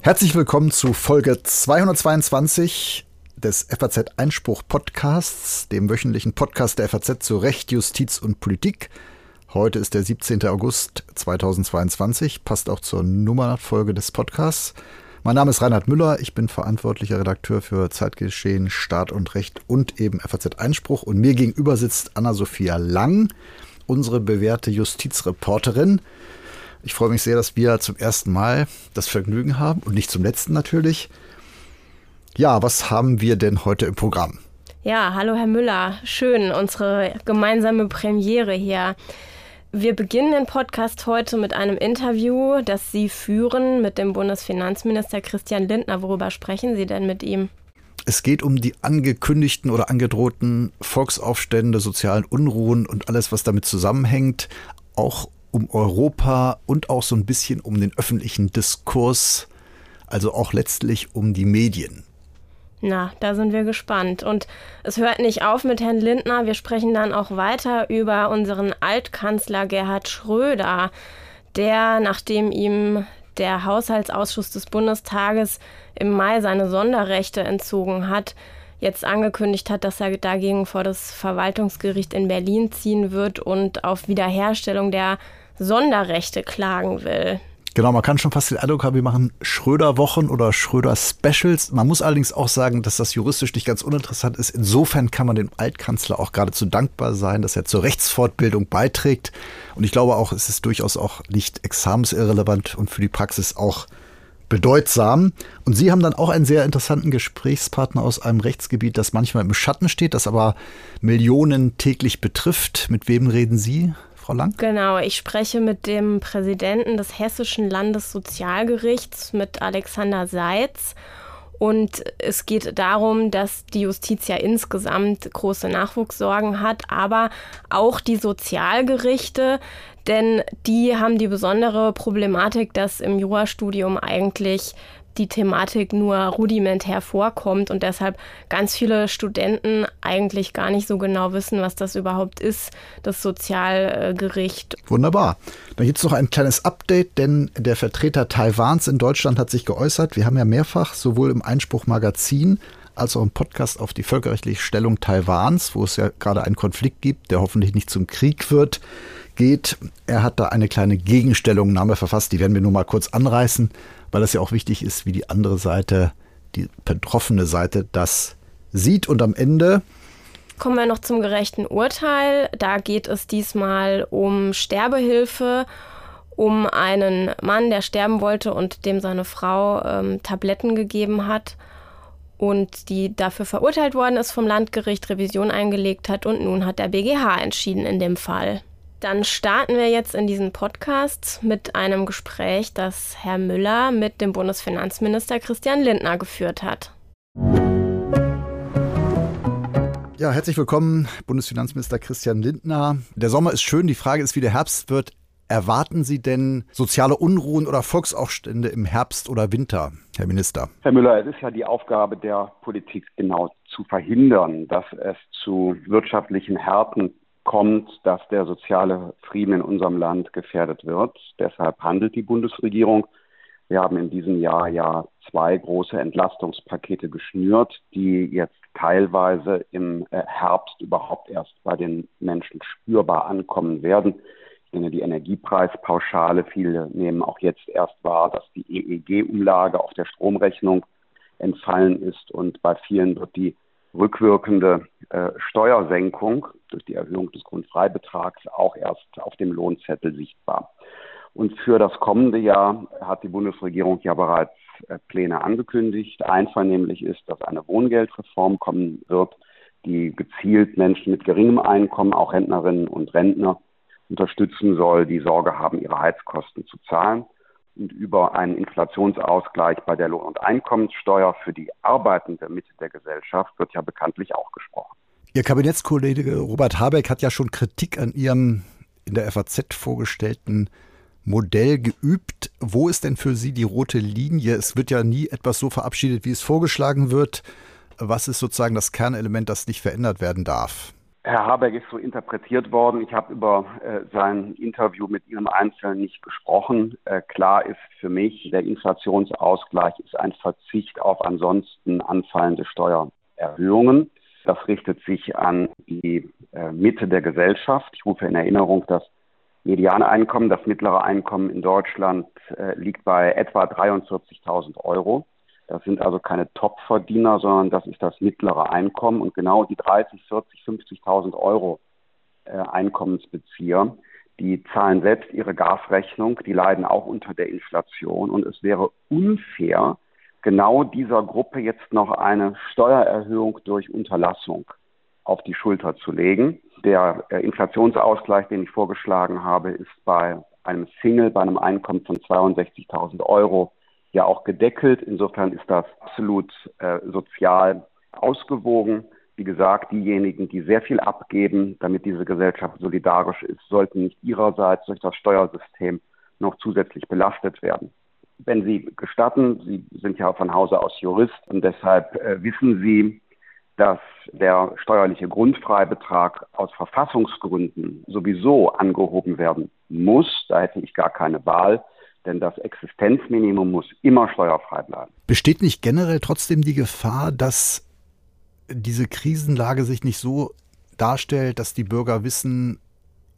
Herzlich willkommen zu Folge 222 des FAZ Einspruch Podcasts, dem wöchentlichen Podcast der FAZ zu Recht, Justiz und Politik. Heute ist der 17. August 2022, passt auch zur Nummerfolge des Podcasts. Mein Name ist Reinhard Müller, ich bin verantwortlicher Redakteur für Zeitgeschehen, Staat und Recht und eben FAZ Einspruch. Und mir gegenüber sitzt Anna-Sophia Lang, unsere bewährte Justizreporterin. Ich freue mich sehr, dass wir zum ersten Mal das Vergnügen haben und nicht zum letzten natürlich. Ja, was haben wir denn heute im Programm? Ja, hallo Herr Müller. Schön, unsere gemeinsame Premiere hier. Wir beginnen den Podcast heute mit einem Interview, das Sie führen mit dem Bundesfinanzminister Christian Lindner. Worüber sprechen Sie denn mit ihm? Es geht um die angekündigten oder angedrohten Volksaufstände, sozialen Unruhen und alles, was damit zusammenhängt. Auch um Europa und auch so ein bisschen um den öffentlichen Diskurs, also auch letztlich um die Medien. Na, da sind wir gespannt. Und es hört nicht auf mit Herrn Lindner. Wir sprechen dann auch weiter über unseren Altkanzler Gerhard Schröder, der, nachdem ihm der Haushaltsausschuss des Bundestages im Mai seine Sonderrechte entzogen hat, jetzt angekündigt hat, dass er dagegen vor das Verwaltungsgericht in Berlin ziehen wird und auf Wiederherstellung der Sonderrechte klagen will. Genau, man kann schon fast den Eindruck haben, wir machen Schröder-Wochen oder Schröder-Specials. Man muss allerdings auch sagen, dass das juristisch nicht ganz uninteressant ist. Insofern kann man dem Altkanzler auch geradezu dankbar sein, dass er zur Rechtsfortbildung beiträgt. Und ich glaube auch, es ist durchaus auch nicht examensirrelevant und für die Praxis auch bedeutsam. Und Sie haben dann auch einen sehr interessanten Gesprächspartner aus einem Rechtsgebiet, das manchmal im Schatten steht, das aber Millionen täglich betrifft. Mit wem reden Sie? Frau Lang? Genau, ich spreche mit dem Präsidenten des Hessischen Landessozialgerichts, mit Alexander Seitz. Und es geht darum, dass die Justiz ja insgesamt große Nachwuchssorgen hat, aber auch die Sozialgerichte, denn die haben die besondere Problematik, dass im Jurastudium eigentlich die Thematik nur rudimentär vorkommt und deshalb ganz viele Studenten eigentlich gar nicht so genau wissen, was das überhaupt ist, das Sozialgericht. Wunderbar. Dann gibt es noch ein kleines Update, denn der Vertreter Taiwans in Deutschland hat sich geäußert. Wir haben ja mehrfach sowohl im Einspruch Magazin als auch im Podcast auf die völkerrechtliche Stellung Taiwans, wo es ja gerade einen Konflikt gibt, der hoffentlich nicht zum Krieg wird, geht. Er hat da eine kleine Gegenstellungnahme verfasst, die werden wir nur mal kurz anreißen weil das ja auch wichtig ist, wie die andere Seite, die betroffene Seite das sieht. Und am Ende kommen wir noch zum gerechten Urteil. Da geht es diesmal um Sterbehilfe, um einen Mann, der sterben wollte und dem seine Frau ähm, Tabletten gegeben hat und die dafür verurteilt worden ist vom Landgericht, Revision eingelegt hat und nun hat der BGH entschieden in dem Fall. Dann starten wir jetzt in diesen Podcast mit einem Gespräch, das Herr Müller mit dem Bundesfinanzminister Christian Lindner geführt hat. Ja, herzlich willkommen, Bundesfinanzminister Christian Lindner. Der Sommer ist schön, die Frage ist, wie der Herbst wird. Erwarten Sie denn soziale Unruhen oder Volksaufstände im Herbst oder Winter, Herr Minister? Herr Müller, es ist ja die Aufgabe der Politik genau zu verhindern, dass es zu wirtschaftlichen Härten kommt, dass der soziale Frieden in unserem Land gefährdet wird. Deshalb handelt die Bundesregierung. Wir haben in diesem Jahr ja zwei große Entlastungspakete geschnürt, die jetzt teilweise im äh, Herbst überhaupt erst bei den Menschen spürbar ankommen werden. Ich nenne die Energiepreispauschale. Viele nehmen auch jetzt erst wahr, dass die EEG-Umlage auf der Stromrechnung entfallen ist und bei vielen wird die rückwirkende äh, Steuersenkung durch die Erhöhung des Grundfreibetrags auch erst auf dem Lohnzettel sichtbar. Und für das kommende Jahr hat die Bundesregierung ja bereits äh, Pläne angekündigt. Einvernehmlich ist, dass eine Wohngeldreform kommen wird, die gezielt Menschen mit geringem Einkommen, auch Rentnerinnen und Rentner, unterstützen soll, die Sorge haben, ihre Heizkosten zu zahlen und über einen Inflationsausgleich bei der Lohn- und Einkommenssteuer für die arbeitende Mitte der Gesellschaft wird ja bekanntlich auch gesprochen. Ihr Kabinettskollege Robert Habeck hat ja schon Kritik an Ihrem in der FAZ vorgestellten Modell geübt. Wo ist denn für Sie die rote Linie? Es wird ja nie etwas so verabschiedet, wie es vorgeschlagen wird. Was ist sozusagen das Kernelement, das nicht verändert werden darf? Herr Habeck ist so interpretiert worden. Ich habe über äh, sein Interview mit Ihnen Einzelnen nicht gesprochen. Äh, klar ist für mich, der Inflationsausgleich ist ein Verzicht auf ansonsten anfallende Steuererhöhungen. Das richtet sich an die äh, Mitte der Gesellschaft. Ich rufe in Erinnerung, das Medianeinkommen, das mittlere Einkommen in Deutschland äh, liegt bei etwa 43.000 Euro. Das sind also keine Topverdiener, sondern das ist das mittlere Einkommen. Und genau die 30, 40, 50.000 Euro äh, Einkommensbezieher, die zahlen selbst ihre Gasrechnung, die leiden auch unter der Inflation. Und es wäre unfair, genau dieser Gruppe jetzt noch eine Steuererhöhung durch Unterlassung auf die Schulter zu legen. Der äh, Inflationsausgleich, den ich vorgeschlagen habe, ist bei einem Single, bei einem Einkommen von 62.000 Euro ja auch gedeckelt. Insofern ist das absolut äh, sozial ausgewogen. Wie gesagt, diejenigen, die sehr viel abgeben, damit diese Gesellschaft solidarisch ist, sollten nicht ihrerseits durch das Steuersystem noch zusätzlich belastet werden. Wenn Sie gestatten, Sie sind ja von Hause aus Jurist und deshalb äh, wissen Sie, dass der steuerliche Grundfreibetrag aus Verfassungsgründen sowieso angehoben werden muss. Da hätte ich gar keine Wahl denn das Existenzminimum muss immer steuerfrei bleiben. Besteht nicht generell trotzdem die Gefahr, dass diese Krisenlage sich nicht so darstellt, dass die Bürger wissen,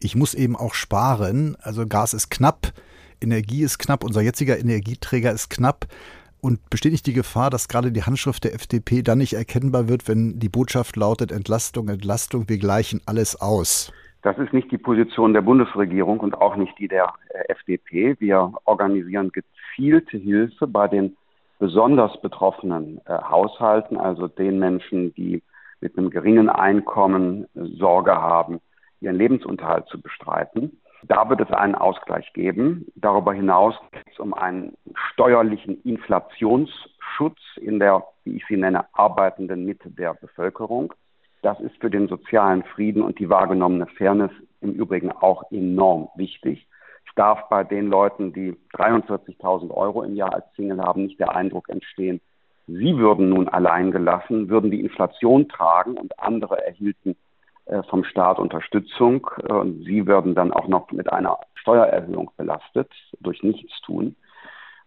ich muss eben auch sparen, also Gas ist knapp, Energie ist knapp, unser jetziger Energieträger ist knapp. Und besteht nicht die Gefahr, dass gerade die Handschrift der FDP dann nicht erkennbar wird, wenn die Botschaft lautet Entlastung, Entlastung, wir gleichen alles aus? Das ist nicht die Position der Bundesregierung und auch nicht die der äh, FDP. Wir organisieren gezielte Hilfe bei den besonders betroffenen äh, Haushalten, also den Menschen, die mit einem geringen Einkommen äh, Sorge haben, ihren Lebensunterhalt zu bestreiten. Da wird es einen Ausgleich geben. Darüber hinaus geht es um einen steuerlichen Inflationsschutz in der, wie ich sie nenne, arbeitenden Mitte der Bevölkerung. Das ist für den sozialen Frieden und die wahrgenommene Fairness im Übrigen auch enorm wichtig. Es darf bei den Leuten, die 43.000 Euro im Jahr als Single haben, nicht der Eindruck entstehen, sie würden nun allein gelassen, würden die Inflation tragen und andere erhielten äh, vom Staat Unterstützung. Äh, sie würden dann auch noch mit einer Steuererhöhung belastet durch Nichtstun.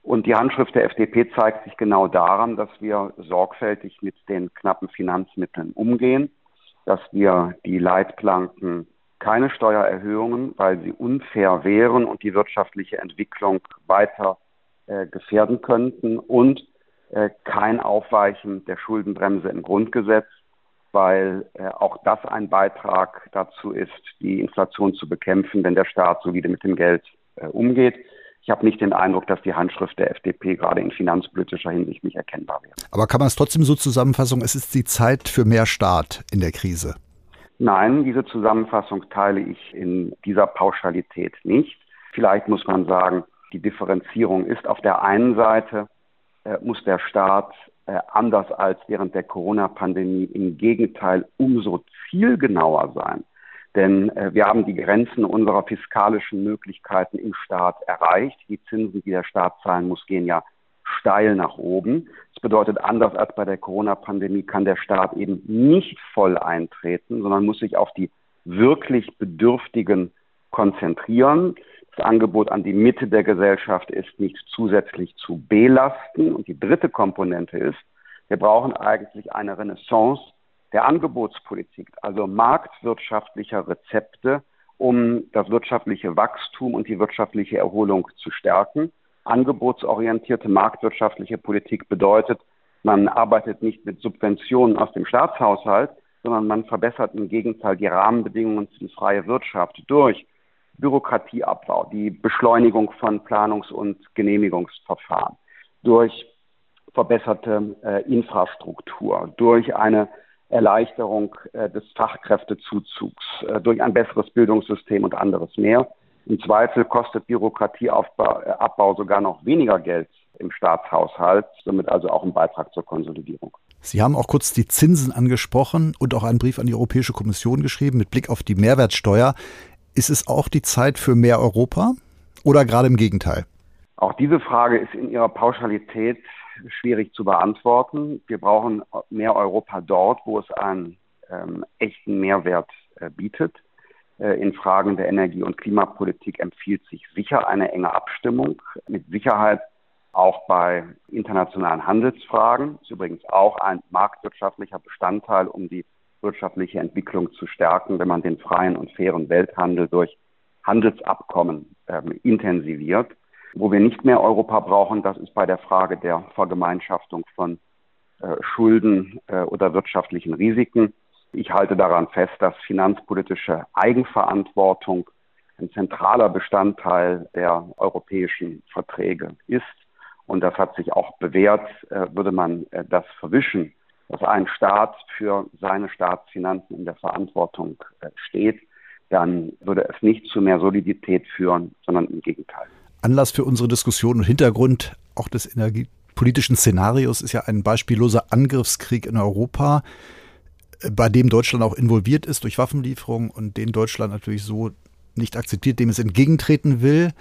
Und die Handschrift der FDP zeigt sich genau daran, dass wir sorgfältig mit den knappen Finanzmitteln umgehen dass wir die Leitplanken keine Steuererhöhungen, weil sie unfair wären und die wirtschaftliche Entwicklung weiter äh, gefährden könnten und äh, kein Aufweichen der Schuldenbremse im Grundgesetz, weil äh, auch das ein Beitrag dazu ist, die Inflation zu bekämpfen, wenn der Staat solide mit dem Geld äh, umgeht. Ich habe nicht den Eindruck, dass die Handschrift der FDP gerade in finanzpolitischer Hinsicht nicht erkennbar wäre. Aber kann man es trotzdem so zusammenfassen, es ist die Zeit für mehr Staat in der Krise? Nein, diese Zusammenfassung teile ich in dieser Pauschalität nicht. Vielleicht muss man sagen, die Differenzierung ist auf der einen Seite, äh, muss der Staat äh, anders als während der Corona-Pandemie im Gegenteil umso zielgenauer sein. Denn äh, wir haben die Grenzen unserer fiskalischen Möglichkeiten im Staat erreicht. Die Zinsen, die der Staat zahlen muss, gehen ja steil nach oben. Das bedeutet, anders als bei der Corona-Pandemie kann der Staat eben nicht voll eintreten, sondern muss sich auf die wirklich Bedürftigen konzentrieren. Das Angebot an die Mitte der Gesellschaft ist nicht zusätzlich zu belasten. Und die dritte Komponente ist, wir brauchen eigentlich eine Renaissance der Angebotspolitik, also marktwirtschaftlicher Rezepte, um das wirtschaftliche Wachstum und die wirtschaftliche Erholung zu stärken. Angebotsorientierte marktwirtschaftliche Politik bedeutet, man arbeitet nicht mit Subventionen aus dem Staatshaushalt, sondern man verbessert im Gegenteil die Rahmenbedingungen für die freie Wirtschaft durch Bürokratieabbau, die Beschleunigung von Planungs- und Genehmigungsverfahren, durch verbesserte äh, Infrastruktur, durch eine Erleichterung äh, des Fachkräftezuzugs, äh, durch ein besseres Bildungssystem und anderes mehr. Im Zweifel kostet Bürokratieabbau äh, sogar noch weniger Geld im Staatshaushalt, somit also auch ein Beitrag zur Konsolidierung. Sie haben auch kurz die Zinsen angesprochen und auch einen Brief an die Europäische Kommission geschrieben mit Blick auf die Mehrwertsteuer. Ist es auch die Zeit für mehr Europa oder gerade im Gegenteil? Auch diese Frage ist in ihrer Pauschalität schwierig zu beantworten. Wir brauchen mehr Europa dort, wo es einen ähm, echten Mehrwert äh, bietet. Äh, in Fragen der Energie- und Klimapolitik empfiehlt sich sicher eine enge Abstimmung. Mit Sicherheit auch bei internationalen Handelsfragen. Ist übrigens auch ein marktwirtschaftlicher Bestandteil, um die wirtschaftliche Entwicklung zu stärken, wenn man den freien und fairen Welthandel durch Handelsabkommen ähm, intensiviert. Wo wir nicht mehr Europa brauchen, das ist bei der Frage der Vergemeinschaftung von äh, Schulden äh, oder wirtschaftlichen Risiken. Ich halte daran fest, dass finanzpolitische Eigenverantwortung ein zentraler Bestandteil der europäischen Verträge ist. Und das hat sich auch bewährt, äh, würde man das verwischen, dass ein Staat für seine Staatsfinanzen in der Verantwortung steht, dann würde es nicht zu mehr Solidität führen, sondern im Gegenteil. Anlass für unsere Diskussion und Hintergrund auch des energiepolitischen Szenarios ist ja ein beispielloser Angriffskrieg in Europa bei dem Deutschland auch involviert ist durch Waffenlieferungen und den Deutschland natürlich so nicht akzeptiert, dem es entgegentreten will.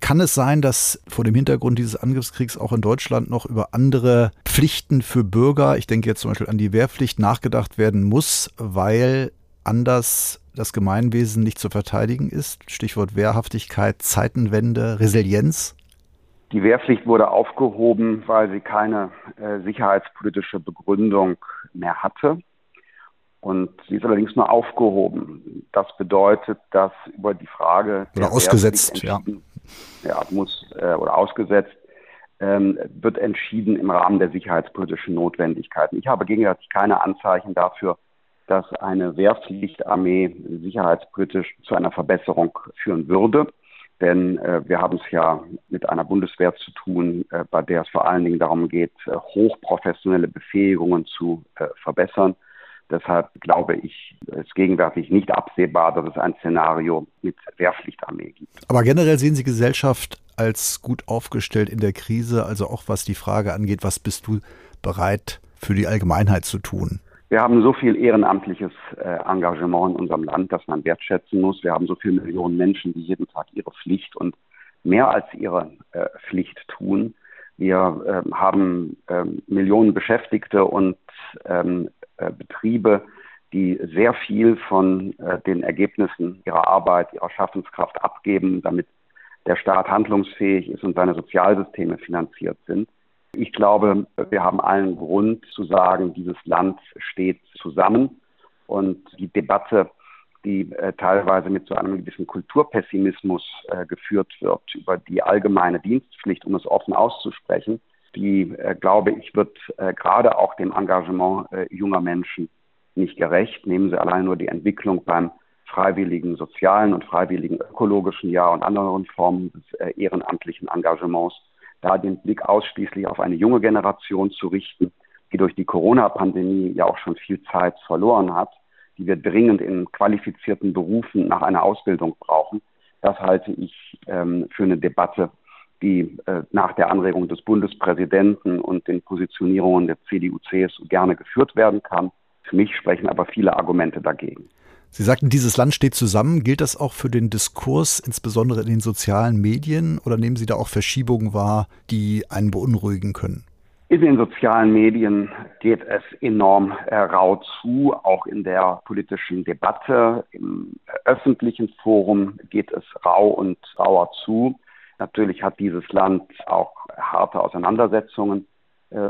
Kann es sein, dass vor dem Hintergrund dieses Angriffskriegs auch in Deutschland noch über andere Pflichten für Bürger, ich denke jetzt zum Beispiel an die Wehrpflicht, nachgedacht werden muss, weil anders das Gemeinwesen nicht zu verteidigen ist? Stichwort Wehrhaftigkeit, Zeitenwende, Resilienz? Die Wehrpflicht wurde aufgehoben, weil sie keine äh, sicherheitspolitische Begründung mehr hatte. Und sie ist allerdings nur aufgehoben. Das bedeutet, dass über die Frage oder ausgesetzt, ja. ja, muss äh, oder ausgesetzt ähm, wird entschieden im Rahmen der sicherheitspolitischen Notwendigkeiten. Ich habe gegenwärtig keine Anzeichen dafür, dass eine Wehrpflichtarmee sicherheitspolitisch zu einer Verbesserung führen würde. Denn äh, wir haben es ja mit einer Bundeswehr zu tun, äh, bei der es vor allen Dingen darum geht, äh, hochprofessionelle Befähigungen zu äh, verbessern. Deshalb glaube ich, es ist gegenwärtig nicht absehbar, dass es ein Szenario mit Wehrpflichtarmee gibt. Aber generell sehen Sie Gesellschaft als gut aufgestellt in der Krise, also auch was die Frage angeht, was bist du bereit für die Allgemeinheit zu tun? Wir haben so viel ehrenamtliches äh, Engagement in unserem Land, das man wertschätzen muss. Wir haben so viele Millionen Menschen, die jeden Tag ihre Pflicht und mehr als ihre äh, Pflicht tun. Wir äh, haben ähm, Millionen Beschäftigte und ähm, äh, Betriebe, die sehr viel von den Ergebnissen ihrer Arbeit, ihrer Schaffenskraft abgeben, damit der Staat handlungsfähig ist und seine Sozialsysteme finanziert sind. Ich glaube, wir haben allen Grund zu sagen, dieses Land steht zusammen und die Debatte, die äh, teilweise mit so einem gewissen Kulturpessimismus äh, geführt wird über die allgemeine Dienstpflicht, um es offen auszusprechen, die, äh, glaube ich, wird äh, gerade auch dem Engagement äh, junger Menschen nicht gerecht. Nehmen Sie allein nur die Entwicklung beim freiwilligen sozialen und freiwilligen ökologischen Jahr und anderen Formen des äh, ehrenamtlichen Engagements, da den Blick ausschließlich auf eine junge Generation zu richten, die durch die Corona-Pandemie ja auch schon viel Zeit verloren hat, die wir dringend in qualifizierten Berufen nach einer Ausbildung brauchen. Das halte ich ähm, für eine Debatte, die äh, nach der Anregung des Bundespräsidenten und den Positionierungen der CDU, CSU gerne geführt werden kann. Für mich sprechen aber viele Argumente dagegen. Sie sagten, dieses Land steht zusammen. Gilt das auch für den Diskurs, insbesondere in den sozialen Medien? Oder nehmen Sie da auch Verschiebungen wahr, die einen beunruhigen können? In den sozialen Medien geht es enorm äh, rau zu, auch in der politischen Debatte. Im öffentlichen Forum geht es rau und rauer zu. Natürlich hat dieses Land auch harte Auseinandersetzungen,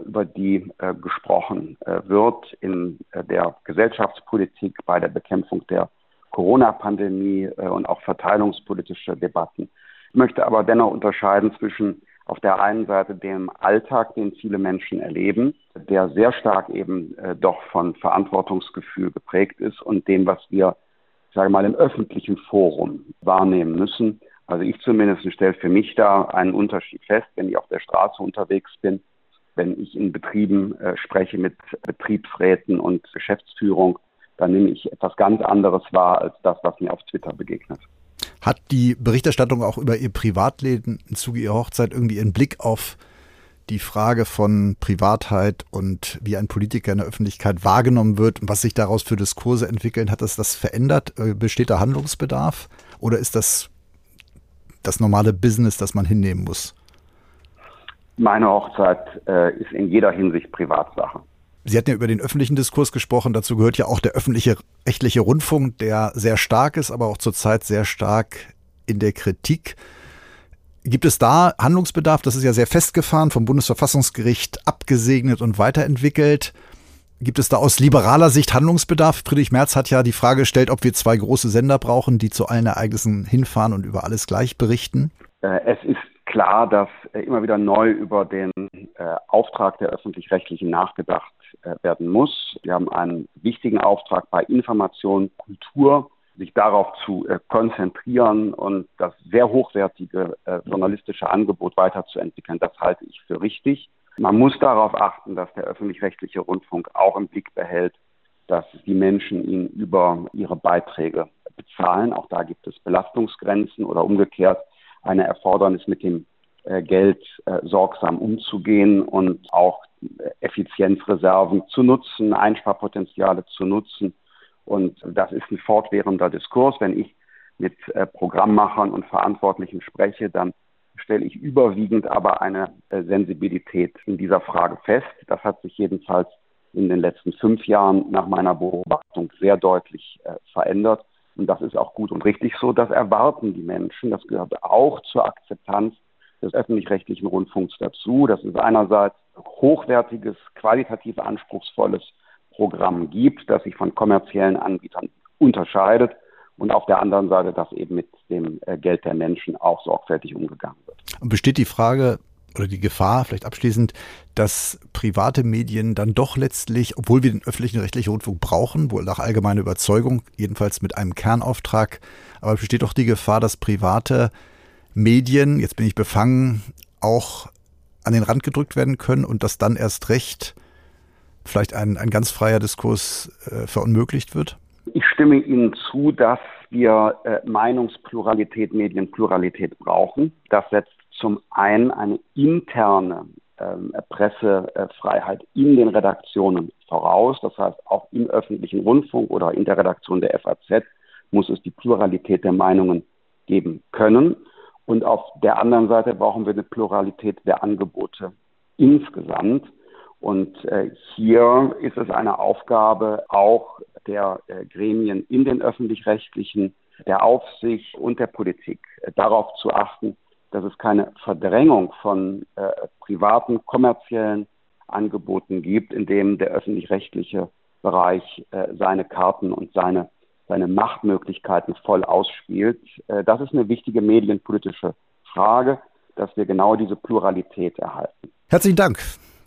über die äh, gesprochen äh, wird in äh, der Gesellschaftspolitik, bei der Bekämpfung der Corona-Pandemie äh, und auch verteilungspolitische Debatten. Ich möchte aber dennoch unterscheiden zwischen auf der einen Seite dem Alltag, den viele Menschen erleben, der sehr stark eben äh, doch von Verantwortungsgefühl geprägt ist und dem, was wir, sage mal, im öffentlichen Forum wahrnehmen müssen. Also ich zumindest stelle für mich da einen Unterschied fest, wenn ich auf der Straße unterwegs bin, wenn ich in Betrieben äh, spreche mit Betriebsräten und Geschäftsführung, dann nehme ich etwas ganz anderes wahr als das, was mir auf Twitter begegnet. Hat die Berichterstattung auch über Ihr Privatleben im Zuge Ihrer Hochzeit irgendwie einen Blick auf die Frage von Privatheit und wie ein Politiker in der Öffentlichkeit wahrgenommen wird und was sich daraus für Diskurse entwickeln, hat das das verändert? Äh, besteht da Handlungsbedarf oder ist das das normale Business, das man hinnehmen muss? Meine Hochzeit äh, ist in jeder Hinsicht Privatsache. Sie hatten ja über den öffentlichen Diskurs gesprochen. Dazu gehört ja auch der öffentliche rechtliche Rundfunk, der sehr stark ist, aber auch zurzeit sehr stark in der Kritik. Gibt es da Handlungsbedarf? Das ist ja sehr festgefahren, vom Bundesverfassungsgericht abgesegnet und weiterentwickelt. Gibt es da aus liberaler Sicht Handlungsbedarf? Friedrich Merz hat ja die Frage gestellt, ob wir zwei große Sender brauchen, die zu allen Ereignissen hinfahren und über alles gleich berichten. Äh, es ist klar, dass äh, immer wieder neu über den äh, Auftrag der öffentlich-rechtlichen nachgedacht werden muss. Wir haben einen wichtigen Auftrag bei Information, Kultur, sich darauf zu konzentrieren und das sehr hochwertige journalistische Angebot weiterzuentwickeln. Das halte ich für richtig. Man muss darauf achten, dass der öffentlich-rechtliche Rundfunk auch im Blick behält, dass die Menschen ihn über ihre Beiträge bezahlen. Auch da gibt es Belastungsgrenzen oder umgekehrt eine Erfordernis, mit dem äh, Geld äh, sorgsam umzugehen und auch äh, Effizienzreserven zu nutzen, Einsparpotenziale zu nutzen. Und das ist ein fortwährender Diskurs. Wenn ich mit Programmmachern und Verantwortlichen spreche, dann stelle ich überwiegend aber eine Sensibilität in dieser Frage fest. Das hat sich jedenfalls in den letzten fünf Jahren nach meiner Beobachtung sehr deutlich verändert. Und das ist auch gut und richtig so. Das erwarten die Menschen. Das gehört auch zur Akzeptanz des öffentlich-rechtlichen Rundfunks dazu, dass es einerseits hochwertiges, qualitativ anspruchsvolles Programm gibt, das sich von kommerziellen Anbietern unterscheidet und auf der anderen Seite, dass eben mit dem äh, Geld der Menschen auch sorgfältig umgegangen wird. Und besteht die Frage oder die Gefahr, vielleicht abschließend, dass private Medien dann doch letztlich, obwohl wir den öffentlichen rechtlichen Rundfunk brauchen, wohl nach allgemeiner Überzeugung, jedenfalls mit einem Kernauftrag, aber besteht doch die Gefahr, dass private Medien, jetzt bin ich befangen, auch an den Rand gedrückt werden können und dass dann erst recht vielleicht ein, ein ganz freier Diskurs äh, verunmöglicht wird? Ich stimme Ihnen zu, dass wir äh, Meinungspluralität, Medienpluralität brauchen. Das setzt zum einen eine interne ähm, Pressefreiheit in den Redaktionen voraus. Das heißt, auch im öffentlichen Rundfunk oder in der Redaktion der FAZ muss es die Pluralität der Meinungen geben können. Und auf der anderen Seite brauchen wir eine Pluralität der Angebote insgesamt. Und äh, hier ist es eine Aufgabe auch der äh, Gremien in den öffentlich-rechtlichen, der Aufsicht und der Politik äh, darauf zu achten, dass es keine Verdrängung von äh, privaten, kommerziellen Angeboten gibt, in dem der öffentlich-rechtliche Bereich äh, seine Karten und seine, seine Machtmöglichkeiten voll ausspielt. Äh, das ist eine wichtige medienpolitische Frage, dass wir genau diese Pluralität erhalten. Herzlichen Dank,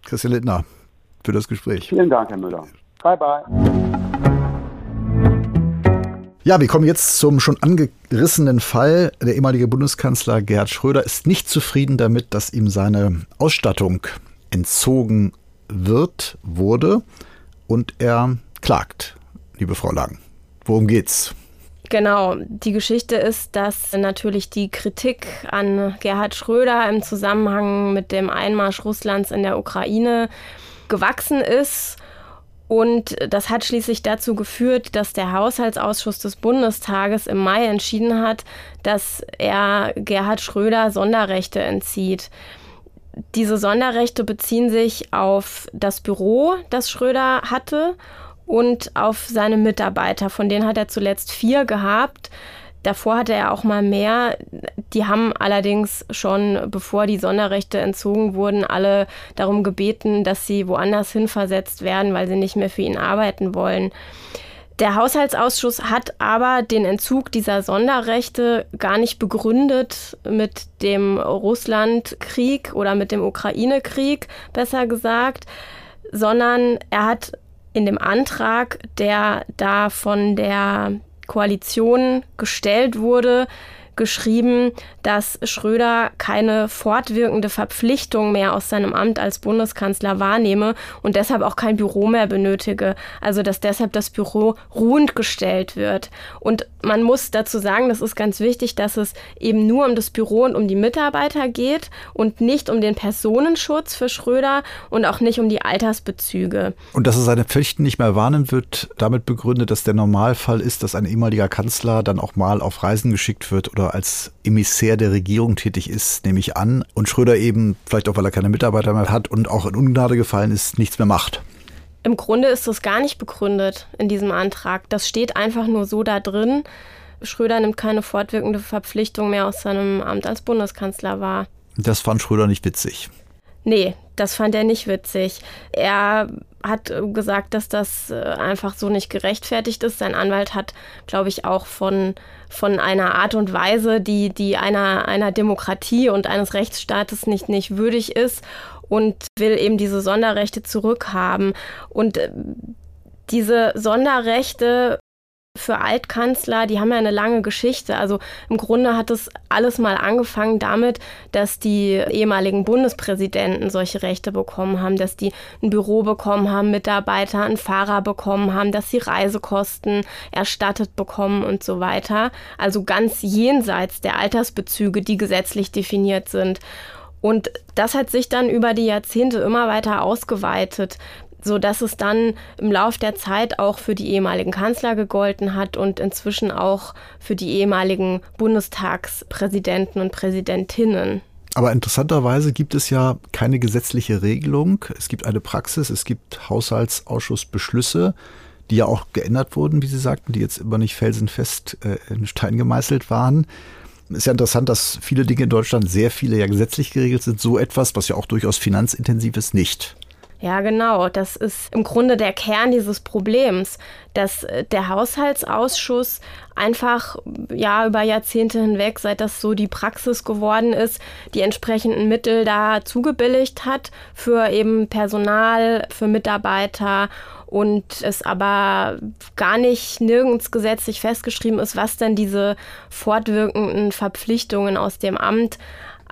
Christian Littner, für das Gespräch. Vielen Dank, Herr Müller. Bye, bye. Ja, wir kommen jetzt zum schon angerissenen Fall. Der ehemalige Bundeskanzler Gerhard Schröder ist nicht zufrieden damit, dass ihm seine Ausstattung entzogen wird, wurde und er klagt. Liebe Frau Lang, worum geht's? Genau, die Geschichte ist, dass natürlich die Kritik an Gerhard Schröder im Zusammenhang mit dem Einmarsch Russlands in der Ukraine gewachsen ist und das hat schließlich dazu geführt, dass der Haushaltsausschuss des Bundestages im Mai entschieden hat, dass er Gerhard Schröder Sonderrechte entzieht. Diese Sonderrechte beziehen sich auf das Büro, das Schröder hatte, und auf seine Mitarbeiter. Von denen hat er zuletzt vier gehabt. Davor hatte er auch mal mehr. Die haben allerdings schon, bevor die Sonderrechte entzogen wurden, alle darum gebeten, dass sie woanders hin versetzt werden, weil sie nicht mehr für ihn arbeiten wollen. Der Haushaltsausschuss hat aber den Entzug dieser Sonderrechte gar nicht begründet mit dem Russlandkrieg oder mit dem Ukraine-Krieg, besser gesagt, sondern er hat in dem Antrag, der da von der Koalition gestellt wurde, geschrieben, dass Schröder keine fortwirkende Verpflichtung mehr aus seinem Amt als Bundeskanzler wahrnehme und deshalb auch kein Büro mehr benötige. Also dass deshalb das Büro ruhend gestellt wird. Und man muss dazu sagen, das ist ganz wichtig, dass es eben nur um das Büro und um die Mitarbeiter geht und nicht um den Personenschutz für Schröder und auch nicht um die Altersbezüge. Und dass er seine Pflichten nicht mehr wahrnehmen wird, damit begründet, dass der Normalfall ist, dass ein ehemaliger Kanzler dann auch mal auf Reisen geschickt wird oder als Emissär der Regierung tätig ist, nehme ich an. Und Schröder eben, vielleicht auch weil er keine Mitarbeiter mehr hat und auch in Ungnade gefallen ist, nichts mehr macht. Im Grunde ist das gar nicht begründet in diesem Antrag. Das steht einfach nur so da drin. Schröder nimmt keine fortwirkende Verpflichtung mehr aus seinem Amt als Bundeskanzler wahr. Das fand Schröder nicht witzig. Nee, das fand er nicht witzig. Er hat gesagt, dass das äh, einfach so nicht gerechtfertigt ist. Sein Anwalt hat, glaube ich, auch von, von einer Art und Weise, die, die einer, einer Demokratie und eines Rechtsstaates nicht, nicht würdig ist und will eben diese Sonderrechte zurückhaben. Und äh, diese Sonderrechte für Altkanzler, die haben ja eine lange Geschichte. Also im Grunde hat es alles mal angefangen damit, dass die ehemaligen Bundespräsidenten solche Rechte bekommen haben, dass die ein Büro bekommen haben, Mitarbeiter, einen Fahrer bekommen haben, dass sie Reisekosten erstattet bekommen und so weiter. Also ganz jenseits der Altersbezüge, die gesetzlich definiert sind. Und das hat sich dann über die Jahrzehnte immer weiter ausgeweitet so dass es dann im Lauf der Zeit auch für die ehemaligen Kanzler gegolten hat und inzwischen auch für die ehemaligen Bundestagspräsidenten und Präsidentinnen. Aber interessanterweise gibt es ja keine gesetzliche Regelung. Es gibt eine Praxis, es gibt Haushaltsausschussbeschlüsse, die ja auch geändert wurden, wie Sie sagten, die jetzt immer nicht felsenfest äh, in Stein gemeißelt waren. Es ist ja interessant, dass viele Dinge in Deutschland, sehr viele ja gesetzlich geregelt sind. So etwas, was ja auch durchaus finanzintensiv ist, nicht. Ja, genau. Das ist im Grunde der Kern dieses Problems, dass äh, der Haushaltsausschuss einfach ja über Jahrzehnte hinweg, seit das so die Praxis geworden ist, die entsprechenden Mittel da zugebilligt hat für eben Personal, für Mitarbeiter und es aber gar nicht nirgends gesetzlich festgeschrieben ist, was denn diese fortwirkenden Verpflichtungen aus dem Amt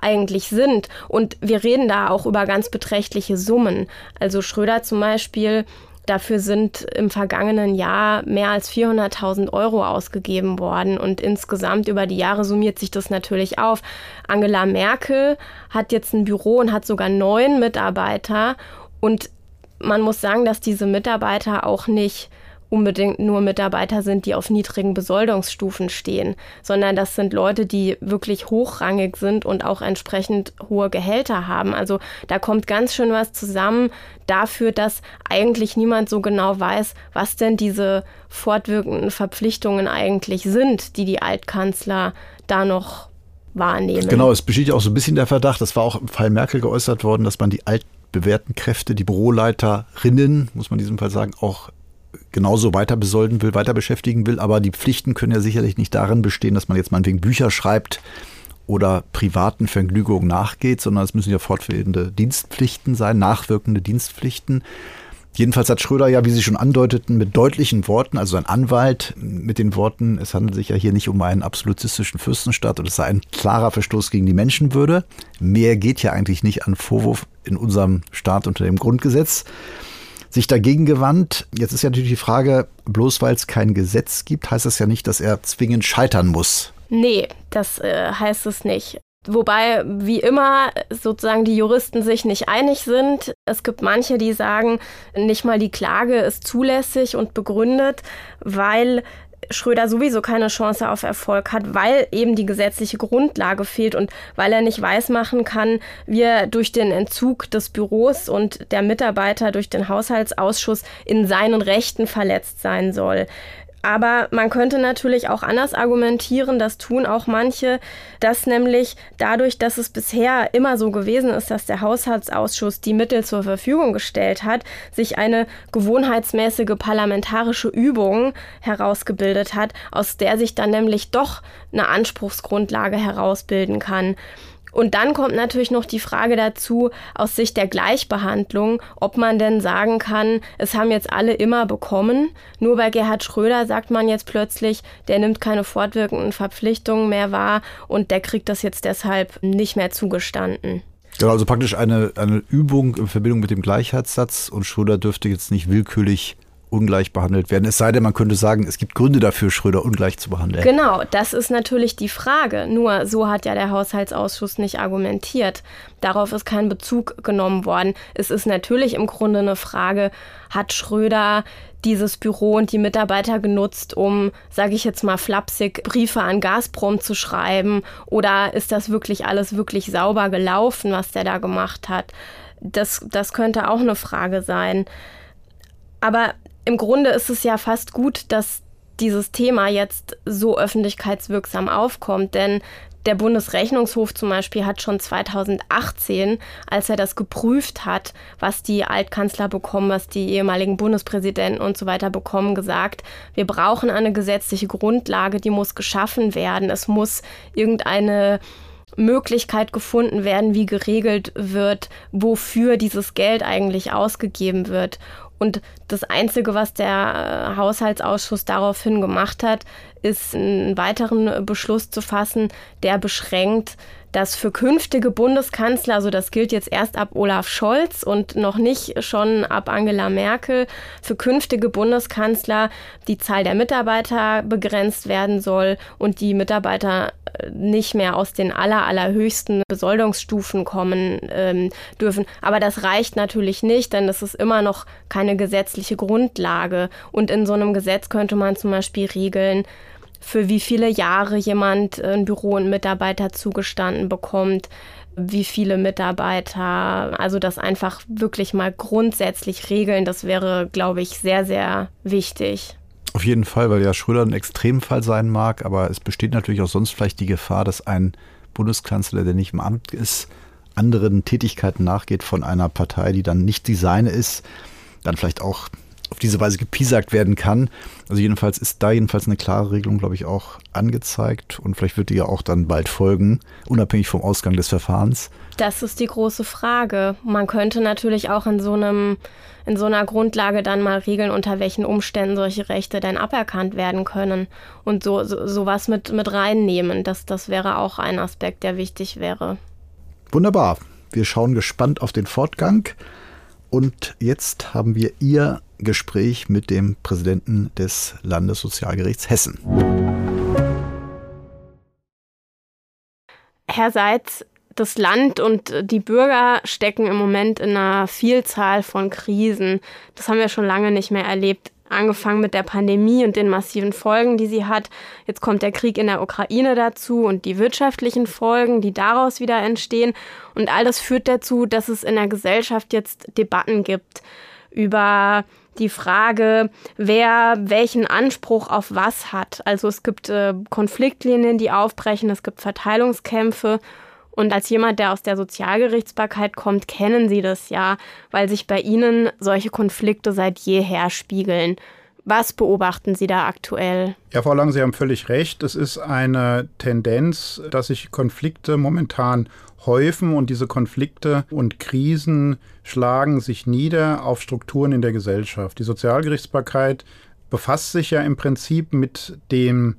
eigentlich sind. Und wir reden da auch über ganz beträchtliche Summen. Also Schröder zum Beispiel Dafür sind im vergangenen Jahr mehr als 400.000 Euro ausgegeben worden und insgesamt über die Jahre summiert sich das natürlich auf. Angela Merkel hat jetzt ein Büro und hat sogar neun Mitarbeiter und man muss sagen, dass diese Mitarbeiter auch nicht unbedingt nur Mitarbeiter sind, die auf niedrigen Besoldungsstufen stehen, sondern das sind Leute, die wirklich hochrangig sind und auch entsprechend hohe Gehälter haben. Also da kommt ganz schön was zusammen dafür, dass eigentlich niemand so genau weiß, was denn diese fortwirkenden Verpflichtungen eigentlich sind, die die Altkanzler da noch wahrnehmen. Genau, es besteht ja auch so ein bisschen der Verdacht, das war auch im Fall Merkel geäußert worden, dass man die altbewährten Kräfte, die Büroleiterinnen, muss man in diesem Fall sagen, auch genauso weiter besolden will, weiter beschäftigen will. Aber die Pflichten können ja sicherlich nicht darin bestehen, dass man jetzt meinetwegen Bücher schreibt oder privaten Vergnügungen nachgeht, sondern es müssen ja fortwährende Dienstpflichten sein, nachwirkende Dienstpflichten. Jedenfalls hat Schröder ja, wie Sie schon andeuteten, mit deutlichen Worten, also ein Anwalt mit den Worten, es handelt sich ja hier nicht um einen absolutistischen Fürstenstaat und es sei ein klarer Verstoß gegen die Menschenwürde. Mehr geht ja eigentlich nicht an Vorwurf in unserem Staat unter dem Grundgesetz sich dagegen gewandt. Jetzt ist ja natürlich die Frage, bloß weil es kein Gesetz gibt, heißt das ja nicht, dass er zwingend scheitern muss. Nee, das äh, heißt es nicht. Wobei, wie immer, sozusagen die Juristen sich nicht einig sind. Es gibt manche, die sagen, nicht mal die Klage ist zulässig und begründet, weil Schröder sowieso keine Chance auf Erfolg hat, weil eben die gesetzliche Grundlage fehlt und weil er nicht weismachen kann, wie er durch den Entzug des Büros und der Mitarbeiter durch den Haushaltsausschuss in seinen Rechten verletzt sein soll. Aber man könnte natürlich auch anders argumentieren, das tun auch manche, dass nämlich dadurch, dass es bisher immer so gewesen ist, dass der Haushaltsausschuss die Mittel zur Verfügung gestellt hat, sich eine gewohnheitsmäßige parlamentarische Übung herausgebildet hat, aus der sich dann nämlich doch eine Anspruchsgrundlage herausbilden kann. Und dann kommt natürlich noch die Frage dazu, aus Sicht der Gleichbehandlung, ob man denn sagen kann, es haben jetzt alle immer bekommen. Nur bei Gerhard Schröder sagt man jetzt plötzlich, der nimmt keine fortwirkenden Verpflichtungen mehr wahr und der kriegt das jetzt deshalb nicht mehr zugestanden. Genau, also praktisch eine, eine Übung in Verbindung mit dem Gleichheitssatz und Schröder dürfte jetzt nicht willkürlich ungleich behandelt werden. Es sei denn, man könnte sagen, es gibt Gründe dafür, Schröder ungleich zu behandeln. Genau, das ist natürlich die Frage. Nur so hat ja der Haushaltsausschuss nicht argumentiert. Darauf ist kein Bezug genommen worden. Es ist natürlich im Grunde eine Frage, hat Schröder dieses Büro und die Mitarbeiter genutzt, um, sage ich jetzt mal flapsig, Briefe an Gazprom zu schreiben? Oder ist das wirklich alles wirklich sauber gelaufen, was der da gemacht hat? Das, das könnte auch eine Frage sein. Aber im Grunde ist es ja fast gut, dass dieses Thema jetzt so öffentlichkeitswirksam aufkommt, denn der Bundesrechnungshof zum Beispiel hat schon 2018, als er das geprüft hat, was die Altkanzler bekommen, was die ehemaligen Bundespräsidenten und so weiter bekommen, gesagt, wir brauchen eine gesetzliche Grundlage, die muss geschaffen werden. Es muss irgendeine Möglichkeit gefunden werden, wie geregelt wird, wofür dieses Geld eigentlich ausgegeben wird. Und das Einzige, was der äh, Haushaltsausschuss daraufhin gemacht hat, ist einen weiteren Beschluss zu fassen, der beschränkt, dass für künftige Bundeskanzler, also das gilt jetzt erst ab Olaf Scholz und noch nicht schon ab Angela Merkel, für künftige Bundeskanzler die Zahl der Mitarbeiter begrenzt werden soll und die Mitarbeiter äh, nicht mehr aus den aller, allerhöchsten Besoldungsstufen kommen ähm, dürfen. Aber das reicht natürlich nicht, denn das ist immer noch keine gesetzliche Grundlage. Und in so einem Gesetz könnte man zum Beispiel regeln, für wie viele Jahre jemand ein Büro und Mitarbeiter zugestanden bekommt, wie viele Mitarbeiter, also das einfach wirklich mal grundsätzlich regeln, das wäre, glaube ich, sehr, sehr wichtig. Auf jeden Fall, weil ja Schröder ein Extremfall sein mag, aber es besteht natürlich auch sonst vielleicht die Gefahr, dass ein Bundeskanzler, der nicht im Amt ist, anderen Tätigkeiten nachgeht von einer Partei, die dann nicht die seine ist, dann vielleicht auch auf diese Weise gepiesackt werden kann. Also jedenfalls ist da jedenfalls eine klare Regelung, glaube ich, auch angezeigt und vielleicht wird die ja auch dann bald folgen, unabhängig vom Ausgang des Verfahrens. Das ist die große Frage. Man könnte natürlich auch in so einem in so einer Grundlage dann mal regeln, unter welchen Umständen solche Rechte denn aberkannt werden können und so, so sowas mit mit reinnehmen. Das das wäre auch ein Aspekt, der wichtig wäre. Wunderbar. Wir schauen gespannt auf den Fortgang. Und jetzt haben wir Ihr Gespräch mit dem Präsidenten des Landessozialgerichts Hessen. Herr Seitz, das Land und die Bürger stecken im Moment in einer Vielzahl von Krisen. Das haben wir schon lange nicht mehr erlebt. Angefangen mit der Pandemie und den massiven Folgen, die sie hat. Jetzt kommt der Krieg in der Ukraine dazu und die wirtschaftlichen Folgen, die daraus wieder entstehen. Und all das führt dazu, dass es in der Gesellschaft jetzt Debatten gibt über die Frage, wer welchen Anspruch auf was hat. Also es gibt äh, Konfliktlinien, die aufbrechen, es gibt Verteilungskämpfe. Und als jemand, der aus der Sozialgerichtsbarkeit kommt, kennen Sie das ja, weil sich bei Ihnen solche Konflikte seit jeher spiegeln. Was beobachten Sie da aktuell? Ja, Frau Lang, Sie haben völlig recht. Es ist eine Tendenz, dass sich Konflikte momentan häufen und diese Konflikte und Krisen schlagen sich nieder auf Strukturen in der Gesellschaft. Die Sozialgerichtsbarkeit befasst sich ja im Prinzip mit dem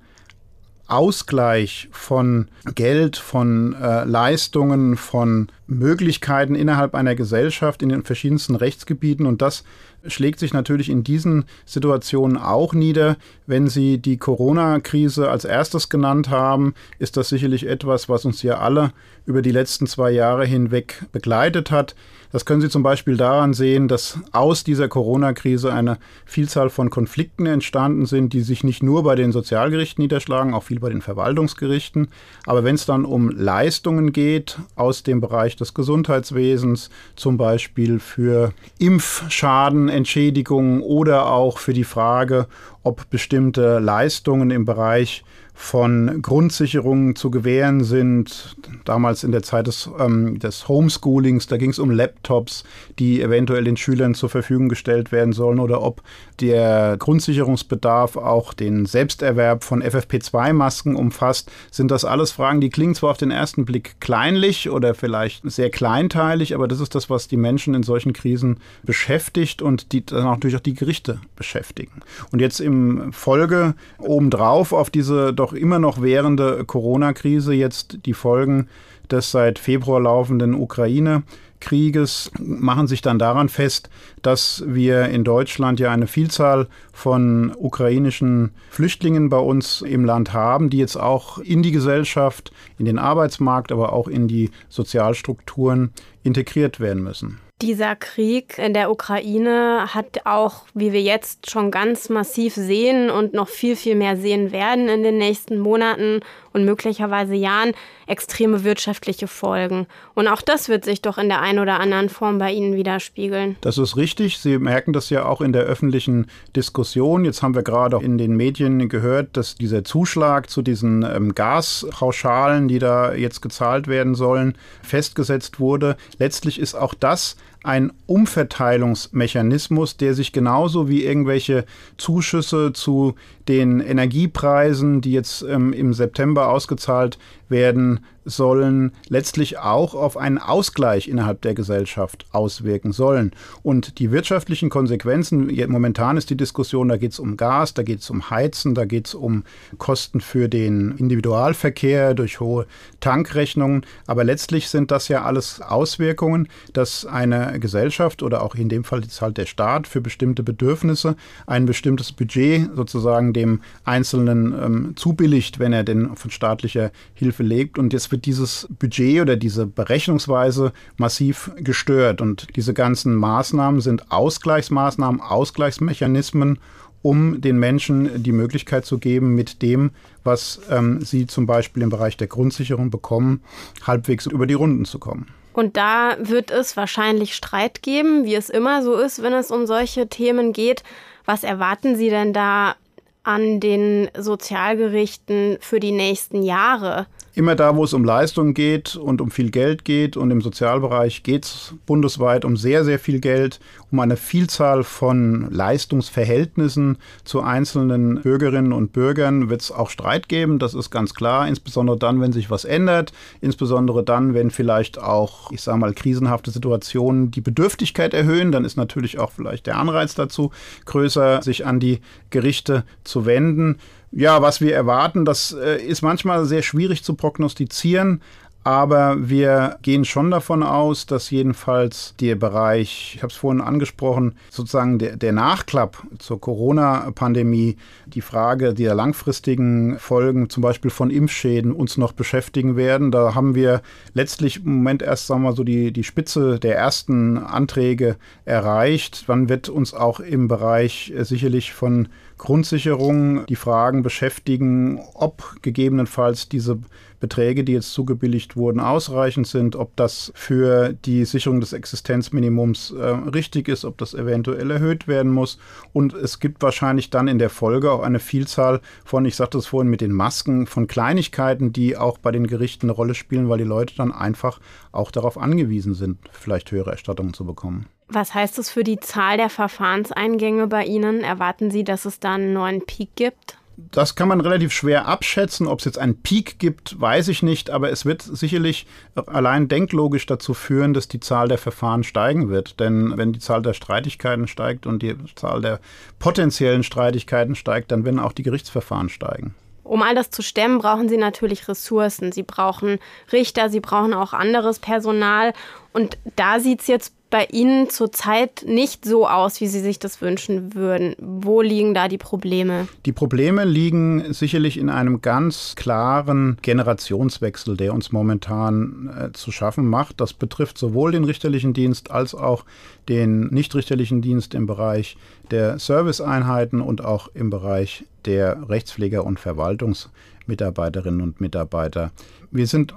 Ausgleich von Geld, von äh, Leistungen, von Möglichkeiten innerhalb einer Gesellschaft in den verschiedensten Rechtsgebieten. Und das schlägt sich natürlich in diesen Situationen auch nieder. Wenn Sie die Corona-Krise als erstes genannt haben, ist das sicherlich etwas, was uns ja alle über die letzten zwei Jahre hinweg begleitet hat. Das können Sie zum Beispiel daran sehen, dass aus dieser Corona-Krise eine Vielzahl von Konflikten entstanden sind, die sich nicht nur bei den Sozialgerichten niederschlagen, auch viel bei den Verwaltungsgerichten. Aber wenn es dann um Leistungen geht aus dem Bereich des Gesundheitswesens, zum Beispiel für Impfschadenentschädigungen oder auch für die Frage, ob bestimmte Leistungen im Bereich von Grundsicherungen zu gewähren sind. Damals in der Zeit des, ähm, des Homeschoolings, da ging es um Laptops, die eventuell den Schülern zur Verfügung gestellt werden sollen oder ob der Grundsicherungsbedarf auch den Selbsterwerb von FFP2-Masken umfasst. Sind das alles Fragen, die klingen zwar auf den ersten Blick kleinlich oder vielleicht sehr kleinteilig, aber das ist das, was die Menschen in solchen Krisen beschäftigt und die dann natürlich auch die Gerichte beschäftigen. Und jetzt im Folge obendrauf auf diese doch immer noch währende Corona-Krise jetzt die Folgen des seit Februar laufenden Ukraine Krieges machen sich dann daran fest, dass wir in Deutschland ja eine Vielzahl von ukrainischen Flüchtlingen bei uns im Land haben, die jetzt auch in die Gesellschaft, in den Arbeitsmarkt, aber auch in die Sozialstrukturen integriert werden müssen. Dieser Krieg in der Ukraine hat auch, wie wir jetzt schon ganz massiv sehen und noch viel, viel mehr sehen werden in den nächsten Monaten und möglicherweise Jahren, extreme wirtschaftliche Folgen. Und auch das wird sich doch in der einen oder anderen Form bei Ihnen widerspiegeln. Das ist richtig. Sie merken das ja auch in der öffentlichen Diskussion. Jetzt haben wir gerade in den Medien gehört, dass dieser Zuschlag zu diesen ähm, Gaspauschalen, die da jetzt gezahlt werden sollen, festgesetzt wurde. Letztlich ist auch das ein Umverteilungsmechanismus, der sich genauso wie irgendwelche Zuschüsse zu den Energiepreisen, die jetzt ähm, im September ausgezahlt werden sollen, letztlich auch auf einen Ausgleich innerhalb der Gesellschaft auswirken sollen. Und die wirtschaftlichen Konsequenzen, momentan ist die Diskussion, da geht es um Gas, da geht es um Heizen, da geht es um Kosten für den Individualverkehr durch hohe Tankrechnungen. Aber letztlich sind das ja alles Auswirkungen, dass eine Gesellschaft oder auch in dem Fall jetzt halt der Staat für bestimmte Bedürfnisse ein bestimmtes Budget sozusagen dem Einzelnen ähm, zubilligt, wenn er denn von staatlicher Hilfe lebt. Und jetzt dieses Budget oder diese Berechnungsweise massiv gestört. Und diese ganzen Maßnahmen sind Ausgleichsmaßnahmen, Ausgleichsmechanismen, um den Menschen die Möglichkeit zu geben, mit dem, was ähm, sie zum Beispiel im Bereich der Grundsicherung bekommen, halbwegs über die Runden zu kommen. Und da wird es wahrscheinlich Streit geben, wie es immer so ist, wenn es um solche Themen geht. Was erwarten Sie denn da an den Sozialgerichten für die nächsten Jahre? Immer da, wo es um Leistungen geht und um viel Geld geht und im Sozialbereich geht es bundesweit um sehr, sehr viel Geld, um eine Vielzahl von Leistungsverhältnissen zu einzelnen Bürgerinnen und Bürgern wird es auch Streit geben, das ist ganz klar, insbesondere dann, wenn sich was ändert, insbesondere dann, wenn vielleicht auch, ich sage mal, krisenhafte Situationen die Bedürftigkeit erhöhen, dann ist natürlich auch vielleicht der Anreiz dazu größer, sich an die Gerichte zu wenden. Ja, was wir erwarten, das äh, ist manchmal sehr schwierig zu prognostizieren. Aber wir gehen schon davon aus, dass jedenfalls der Bereich, ich habe es vorhin angesprochen, sozusagen der, der Nachklapp zur Corona-Pandemie, die Frage der langfristigen Folgen, zum Beispiel von Impfschäden, uns noch beschäftigen werden. Da haben wir letztlich im Moment erst, sagen wir mal, so die, die Spitze der ersten Anträge erreicht. Wann wird uns auch im Bereich äh, sicherlich von Grundsicherung die Fragen beschäftigen, ob gegebenenfalls diese Beträge, die jetzt zugebilligt wurden, ausreichend sind, ob das für die Sicherung des Existenzminimums äh, richtig ist, ob das eventuell erhöht werden muss. Und es gibt wahrscheinlich dann in der Folge auch eine Vielzahl von, ich sagte es vorhin mit den Masken, von Kleinigkeiten, die auch bei den Gerichten eine Rolle spielen, weil die Leute dann einfach auch darauf angewiesen sind, vielleicht höhere Erstattungen zu bekommen. Was heißt das für die Zahl der Verfahrenseingänge bei Ihnen? Erwarten Sie, dass es da einen neuen Peak gibt? Das kann man relativ schwer abschätzen. Ob es jetzt einen Peak gibt, weiß ich nicht, aber es wird sicherlich allein denklogisch dazu führen, dass die Zahl der Verfahren steigen wird. Denn wenn die Zahl der Streitigkeiten steigt und die Zahl der potenziellen Streitigkeiten steigt, dann werden auch die Gerichtsverfahren steigen. Um all das zu stemmen, brauchen Sie natürlich Ressourcen. Sie brauchen Richter, Sie brauchen auch anderes Personal. Und da sieht es jetzt bei Ihnen zurzeit nicht so aus, wie Sie sich das wünschen würden. Wo liegen da die Probleme? Die Probleme liegen sicherlich in einem ganz klaren Generationswechsel, der uns momentan äh, zu schaffen macht. Das betrifft sowohl den richterlichen Dienst als auch den nichtrichterlichen Dienst im Bereich der Serviceeinheiten und auch im Bereich der Rechtspfleger und Verwaltungsmitarbeiterinnen und Mitarbeiter. Wir sind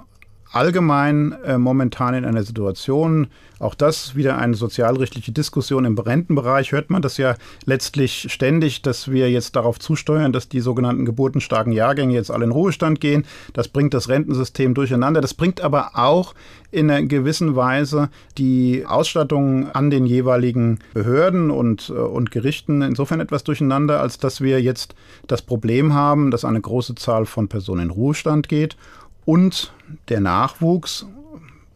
allgemein äh, momentan in einer Situation, auch das wieder eine sozialrechtliche Diskussion im Rentenbereich, hört man das ja letztlich ständig, dass wir jetzt darauf zusteuern, dass die sogenannten geburtenstarken Jahrgänge jetzt alle in Ruhestand gehen. Das bringt das Rentensystem durcheinander. Das bringt aber auch in einer gewissen Weise die Ausstattung an den jeweiligen Behörden und, äh, und Gerichten insofern etwas durcheinander, als dass wir jetzt das Problem haben, dass eine große Zahl von Personen in Ruhestand geht und der Nachwuchs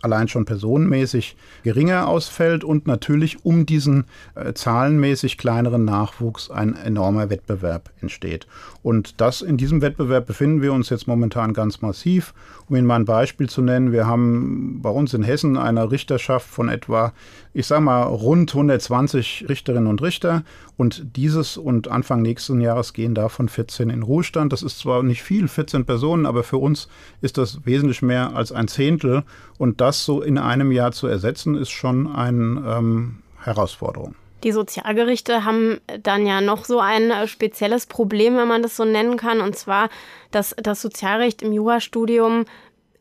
allein schon personenmäßig geringer ausfällt und natürlich um diesen äh, zahlenmäßig kleineren Nachwuchs ein enormer Wettbewerb entsteht. Und das in diesem Wettbewerb befinden wir uns jetzt momentan ganz massiv. Um Ihnen mal ein Beispiel zu nennen, wir haben bei uns in Hessen eine Richterschaft von etwa, ich sage mal, rund 120 Richterinnen und Richter. Und dieses und Anfang nächsten Jahres gehen davon 14 in Ruhestand. Das ist zwar nicht viel, 14 Personen, aber für uns ist das wesentlich mehr als ein Zehntel. Und das so in einem Jahr zu ersetzen, ist schon eine ähm, Herausforderung. Die Sozialgerichte haben dann ja noch so ein äh, spezielles Problem, wenn man das so nennen kann, und zwar, dass das Sozialrecht im Jurastudium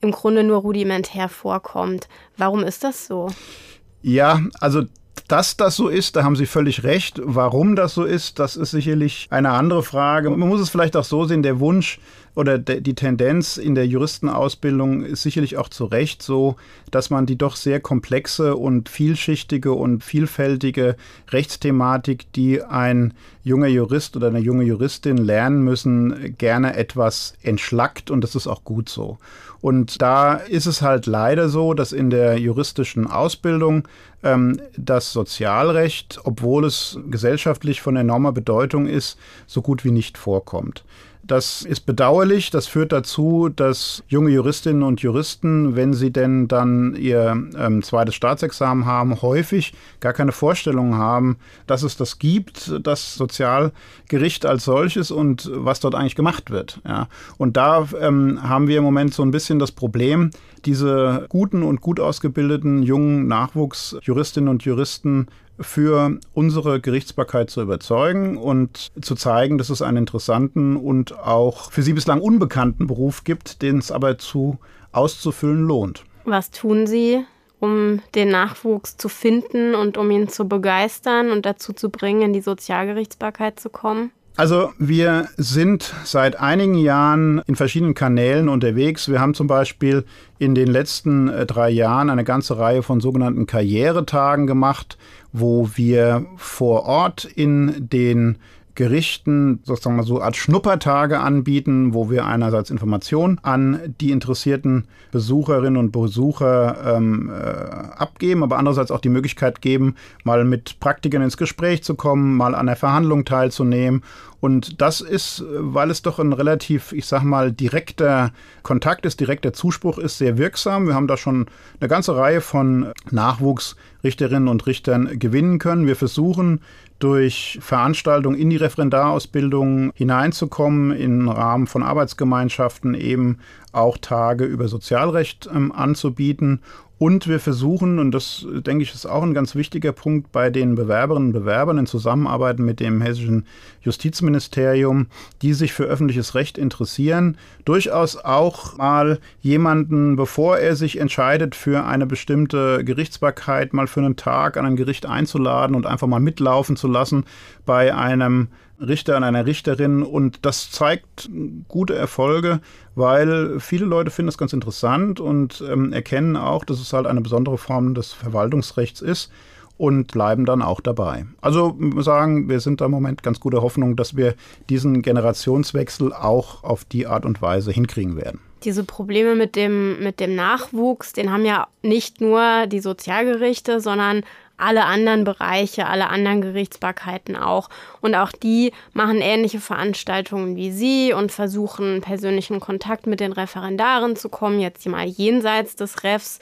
im Grunde nur rudimentär vorkommt. Warum ist das so? Ja, also Dass das so ist, da haben Sie völlig recht. Warum das so ist, das ist sicherlich eine andere Frage. Man muss es vielleicht auch so sehen, der Wunsch, oder die Tendenz in der Juristenausbildung ist sicherlich auch zu Recht so, dass man die doch sehr komplexe und vielschichtige und vielfältige Rechtsthematik, die ein junger Jurist oder eine junge Juristin lernen müssen, gerne etwas entschlackt und das ist auch gut so. Und da ist es halt leider so, dass in der juristischen Ausbildung ähm, das Sozialrecht, obwohl es gesellschaftlich von enormer Bedeutung ist, so gut wie nicht vorkommt. Das ist bedauerlich. Das führt dazu, dass junge Juristinnen und Juristen, wenn sie denn dann ihr ähm, zweites Staatsexamen haben, häufig gar keine Vorstellung haben, dass es das gibt, das Sozialgericht als solches und was dort eigentlich gemacht wird. Ja. Und da ähm, haben wir im Moment so ein bisschen das Problem, diese guten und gut ausgebildeten jungen Nachwuchsjuristinnen und Juristen für unsere Gerichtsbarkeit zu überzeugen und zu zeigen, dass es einen interessanten und auch für sie bislang unbekannten Beruf gibt, den es aber zu auszufüllen lohnt. Was tun Sie, um den Nachwuchs zu finden und um ihn zu begeistern und dazu zu bringen, in die Sozialgerichtsbarkeit zu kommen? Also wir sind seit einigen Jahren in verschiedenen Kanälen unterwegs. Wir haben zum Beispiel in den letzten äh, drei Jahren eine ganze Reihe von sogenannten Karrieretagen gemacht, wo wir vor Ort in den Gerichten sozusagen mal so Art Schnuppertage anbieten, wo wir einerseits Informationen an die interessierten Besucherinnen und Besucher ähm, äh, abgeben, aber andererseits auch die Möglichkeit geben, mal mit Praktikern ins Gespräch zu kommen, mal an der Verhandlung teilzunehmen. Und das ist, weil es doch ein relativ, ich sag mal, direkter Kontakt ist, direkter Zuspruch ist, sehr wirksam. Wir haben da schon eine ganze Reihe von Nachwuchsrichterinnen und Richtern gewinnen können. Wir versuchen durch Veranstaltungen in die Referendarausbildung hineinzukommen, im Rahmen von Arbeitsgemeinschaften eben auch Tage über Sozialrecht ähm, anzubieten und wir versuchen, und das denke ich ist auch ein ganz wichtiger Punkt bei den Bewerberinnen und Bewerbern in Zusammenarbeit mit dem hessischen Justizministerium, die sich für öffentliches Recht interessieren, durchaus auch mal jemanden, bevor er sich entscheidet für eine bestimmte Gerichtsbarkeit, mal für einen Tag an ein Gericht einzuladen und einfach mal mitlaufen zu lassen bei einem Richter und einer Richterin und das zeigt gute Erfolge, weil viele Leute finden das ganz interessant und ähm, erkennen auch, dass es halt eine besondere Form des Verwaltungsrechts ist und bleiben dann auch dabei. Also sagen, wir sind da im Moment ganz guter Hoffnung, dass wir diesen Generationswechsel auch auf die Art und Weise hinkriegen werden. Diese Probleme mit dem, mit dem Nachwuchs, den haben ja nicht nur die Sozialgerichte, sondern alle anderen Bereiche, alle anderen Gerichtsbarkeiten auch. Und auch die machen ähnliche Veranstaltungen wie Sie und versuchen persönlichen Kontakt mit den Referendaren zu kommen, jetzt mal jenseits des Refs.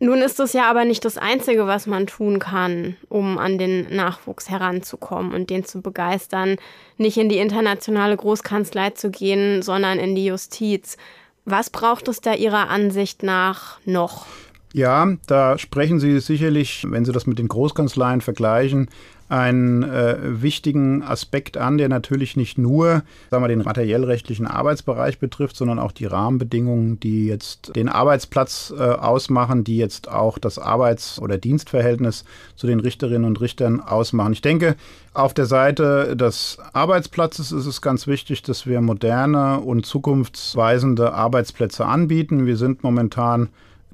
Nun ist es ja aber nicht das Einzige, was man tun kann, um an den Nachwuchs heranzukommen und den zu begeistern, nicht in die internationale Großkanzlei zu gehen, sondern in die Justiz. Was braucht es da Ihrer Ansicht nach noch? Ja, da sprechen Sie sicherlich, wenn Sie das mit den Großkanzleien vergleichen, einen äh, wichtigen Aspekt an, der natürlich nicht nur sagen wir, den materiellrechtlichen Arbeitsbereich betrifft, sondern auch die Rahmenbedingungen, die jetzt den Arbeitsplatz äh, ausmachen, die jetzt auch das Arbeits- oder Dienstverhältnis zu den Richterinnen und Richtern ausmachen. Ich denke, auf der Seite des Arbeitsplatzes ist es ganz wichtig, dass wir moderne und zukunftsweisende Arbeitsplätze anbieten. Wir sind momentan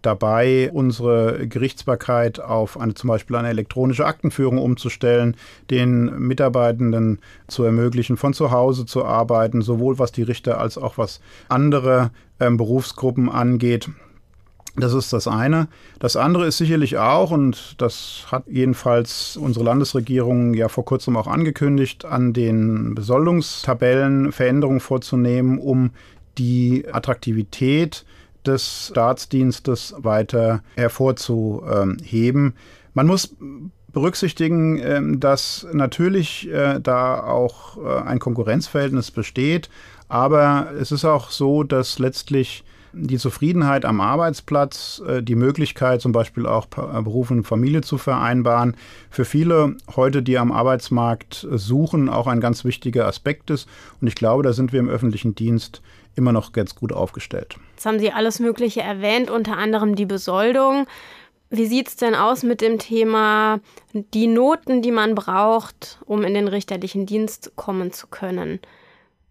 dabei, unsere Gerichtsbarkeit auf eine zum Beispiel eine elektronische Aktenführung umzustellen, den Mitarbeitenden zu ermöglichen, von zu Hause zu arbeiten, sowohl was die Richter als auch was andere ähm, Berufsgruppen angeht. Das ist das eine. Das andere ist sicherlich auch, und das hat jedenfalls unsere Landesregierung ja vor kurzem auch angekündigt, an den Besoldungstabellen Veränderungen vorzunehmen, um die Attraktivität des Staatsdienstes weiter hervorzuheben. Man muss berücksichtigen, ähm, dass natürlich äh, da auch äh, ein Konkurrenzverhältnis besteht, aber es ist auch so, dass letztlich die Zufriedenheit am Arbeitsplatz, äh, die Möglichkeit zum Beispiel auch Beruf und Familie zu vereinbaren, für viele heute, die am Arbeitsmarkt suchen, auch ein ganz wichtiger Aspekt ist. Und ich glaube, da sind wir im öffentlichen Dienst immer noch ganz gut aufgestellt. Jetzt haben Sie alles Mögliche erwähnt, unter anderem die Besoldung. Wie sieht es denn aus mit dem Thema die Noten, die man braucht, um in den richterlichen Dienst kommen zu können?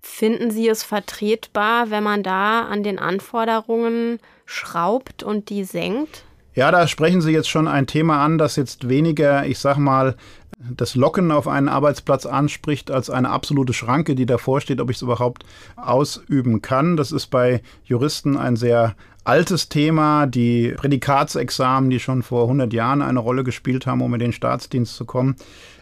Finden Sie es vertretbar, wenn man da an den Anforderungen schraubt und die senkt? Ja, da sprechen Sie jetzt schon ein Thema an, das jetzt weniger, ich sag mal, das Locken auf einen Arbeitsplatz anspricht, als eine absolute Schranke, die davor steht, ob ich es überhaupt ausüben kann. Das ist bei Juristen ein sehr altes Thema, die Prädikatsexamen, die schon vor 100 Jahren eine Rolle gespielt haben, um in den Staatsdienst zu kommen.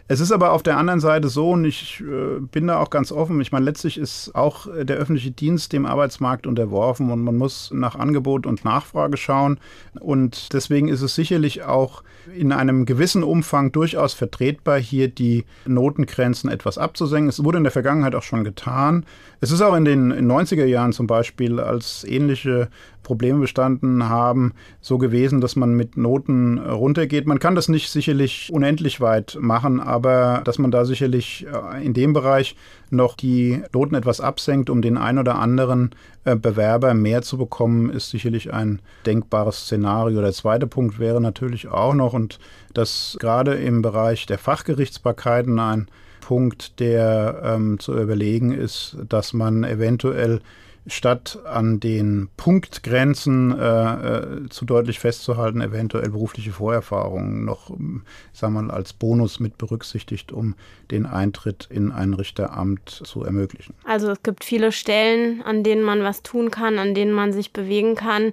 Es ist aber auf der anderen Seite so, und ich äh, bin da auch ganz offen, ich meine, letztlich ist auch äh, der öffentliche Dienst dem Arbeitsmarkt unterworfen und man muss nach Angebot und Nachfrage schauen. Und deswegen ist es sicherlich auch in einem gewissen Umfang durchaus vertretbar, hier die Notengrenzen etwas abzusenken. Es wurde in der Vergangenheit auch schon getan. Es ist auch in den 90er Jahren zum Beispiel, als ähnliche Probleme bestanden haben, so gewesen, dass man mit Noten runtergeht. Man kann das nicht sicherlich unendlich weit machen, aber dass man da sicherlich äh, in dem Bereich noch die Noten etwas absenkt, um den ein oder anderen äh, Bewerber mehr zu bekommen, ist sicherlich ein denkbares Szenario. Der zweite Punkt wäre natürlich auch noch, und das gerade im Bereich der Fachgerichtsbarkeiten ein Punkt, der ähm, zu überlegen ist, dass man eventuell statt an den Punktgrenzen äh, äh, zu deutlich festzuhalten, eventuell berufliche Vorerfahrungen noch, sagen wir mal, als Bonus mit berücksichtigt, um den Eintritt in ein Richteramt zu ermöglichen. Also es gibt viele Stellen, an denen man was tun kann, an denen man sich bewegen kann.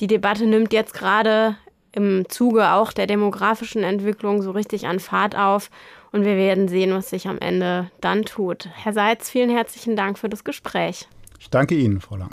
Die Debatte nimmt jetzt gerade im Zuge auch der demografischen Entwicklung so richtig an Fahrt auf. Und wir werden sehen, was sich am Ende dann tut. Herr Seitz, vielen herzlichen Dank für das Gespräch. Ich danke Ihnen, Frau Lang.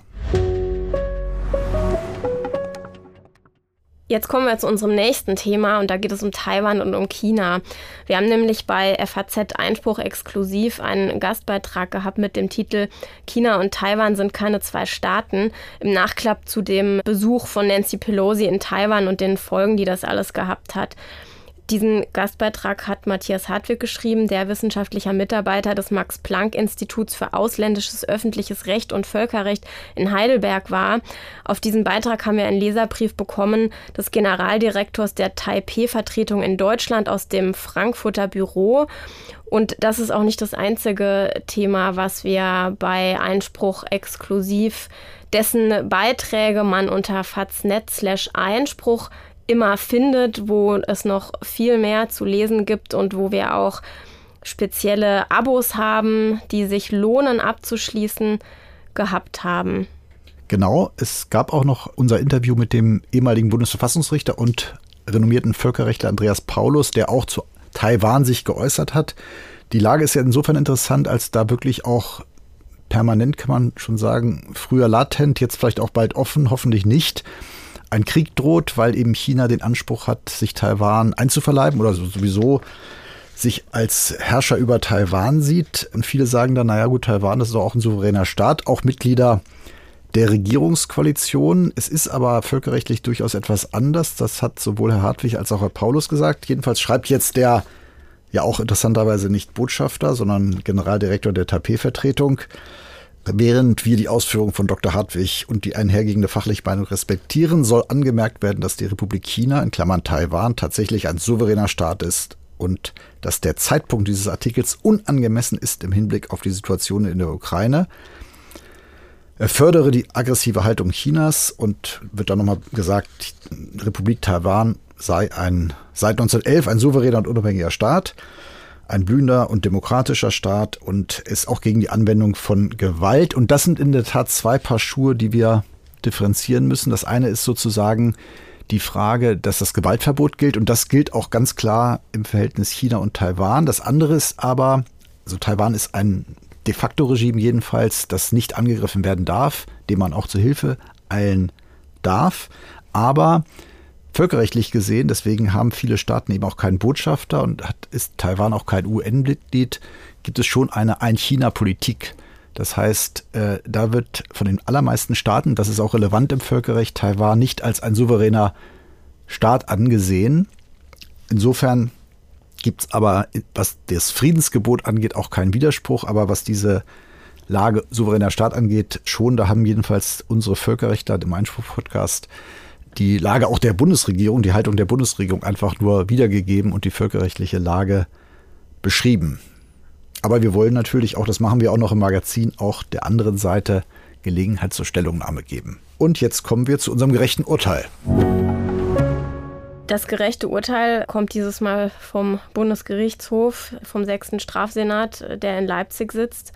Jetzt kommen wir zu unserem nächsten Thema und da geht es um Taiwan und um China. Wir haben nämlich bei FAZ Einspruch exklusiv einen Gastbeitrag gehabt mit dem Titel China und Taiwan sind keine zwei Staaten im Nachklapp zu dem Besuch von Nancy Pelosi in Taiwan und den Folgen, die das alles gehabt hat. Diesen Gastbeitrag hat Matthias Hartwig geschrieben, der wissenschaftlicher Mitarbeiter des Max-Planck-Instituts für ausländisches öffentliches Recht und Völkerrecht in Heidelberg war. Auf diesen Beitrag haben wir einen Leserbrief bekommen des Generaldirektors der Taipei-Vertretung in Deutschland aus dem Frankfurter Büro. Und das ist auch nicht das einzige Thema, was wir bei Einspruch exklusiv dessen Beiträge man unter faznet slash Einspruch immer findet, wo es noch viel mehr zu lesen gibt und wo wir auch spezielle Abos haben, die sich lohnen abzuschließen, gehabt haben. Genau, es gab auch noch unser Interview mit dem ehemaligen Bundesverfassungsrichter und renommierten Völkerrechtler Andreas Paulus, der auch zu Taiwan sich geäußert hat. Die Lage ist ja insofern interessant, als da wirklich auch permanent, kann man schon sagen, früher latent, jetzt vielleicht auch bald offen, hoffentlich nicht, ein Krieg droht, weil eben China den Anspruch hat, sich Taiwan einzuverleiben oder sowieso sich als Herrscher über Taiwan sieht. Und viele sagen dann, naja gut, Taiwan ist doch auch ein souveräner Staat, auch Mitglieder der Regierungskoalition. Es ist aber völkerrechtlich durchaus etwas anders. Das hat sowohl Herr Hartwig als auch Herr Paulus gesagt. Jedenfalls schreibt jetzt der ja auch interessanterweise nicht Botschafter, sondern Generaldirektor der Taipei-Vertretung, Während wir die Ausführungen von Dr. Hartwig und die einhergehende fachliche Meinung respektieren, soll angemerkt werden, dass die Republik China in Klammern Taiwan tatsächlich ein souveräner Staat ist und dass der Zeitpunkt dieses Artikels unangemessen ist im Hinblick auf die Situation in der Ukraine. Er fördere die aggressive Haltung Chinas und wird dann nochmal gesagt, Republik Taiwan sei ein, seit 1911 ein souveräner und unabhängiger Staat ein blühender und demokratischer Staat und ist auch gegen die Anwendung von Gewalt. Und das sind in der Tat zwei Paar Schuhe, die wir differenzieren müssen. Das eine ist sozusagen die Frage, dass das Gewaltverbot gilt und das gilt auch ganz klar im Verhältnis China und Taiwan. Das andere ist aber, also Taiwan ist ein de facto Regime jedenfalls, das nicht angegriffen werden darf, dem man auch zu Hilfe eilen darf. Aber völkerrechtlich gesehen, deswegen haben viele Staaten eben auch keinen Botschafter und hat, ist Taiwan auch kein UN-Mitglied, gibt es schon eine Ein-China-Politik. Das heißt, äh, da wird von den allermeisten Staaten, das ist auch relevant im Völkerrecht, Taiwan nicht als ein souveräner Staat angesehen. Insofern gibt es aber, was das Friedensgebot angeht, auch keinen Widerspruch. Aber was diese Lage souveräner Staat angeht, schon, da haben jedenfalls unsere Völkerrechtler im Einspruch-Podcast die Lage auch der Bundesregierung, die Haltung der Bundesregierung einfach nur wiedergegeben und die völkerrechtliche Lage beschrieben. Aber wir wollen natürlich auch, das machen wir auch noch im Magazin, auch der anderen Seite Gelegenheit zur Stellungnahme geben. Und jetzt kommen wir zu unserem gerechten Urteil. Das gerechte Urteil kommt dieses Mal vom Bundesgerichtshof, vom 6. Strafsenat, der in Leipzig sitzt.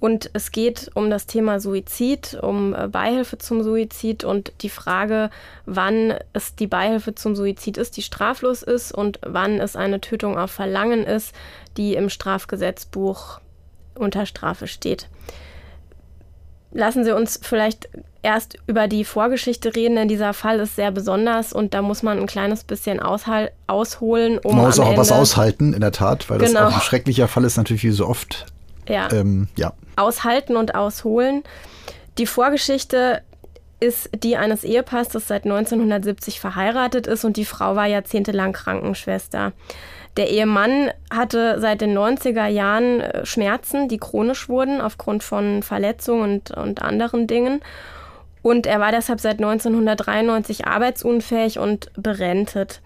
Und es geht um das Thema Suizid, um äh, Beihilfe zum Suizid und die Frage, wann es die Beihilfe zum Suizid ist, die straflos ist und wann es eine Tötung auf Verlangen ist, die im Strafgesetzbuch unter Strafe steht. Lassen Sie uns vielleicht erst über die Vorgeschichte reden, denn dieser Fall ist sehr besonders und da muss man ein kleines bisschen ausholen, um. Man muss auch Ende was aushalten, in der Tat, weil genau. das auch ein schrecklicher Fall ist, natürlich wie so oft. Ja. Ähm, ja aushalten und ausholen. Die Vorgeschichte ist die eines Ehepaars, das seit 1970 verheiratet ist und die Frau war jahrzehntelang Krankenschwester. Der Ehemann hatte seit den 90er Jahren äh, Schmerzen, die chronisch wurden aufgrund von Verletzungen und, und anderen Dingen. Und er war deshalb seit 1993 arbeitsunfähig und berentet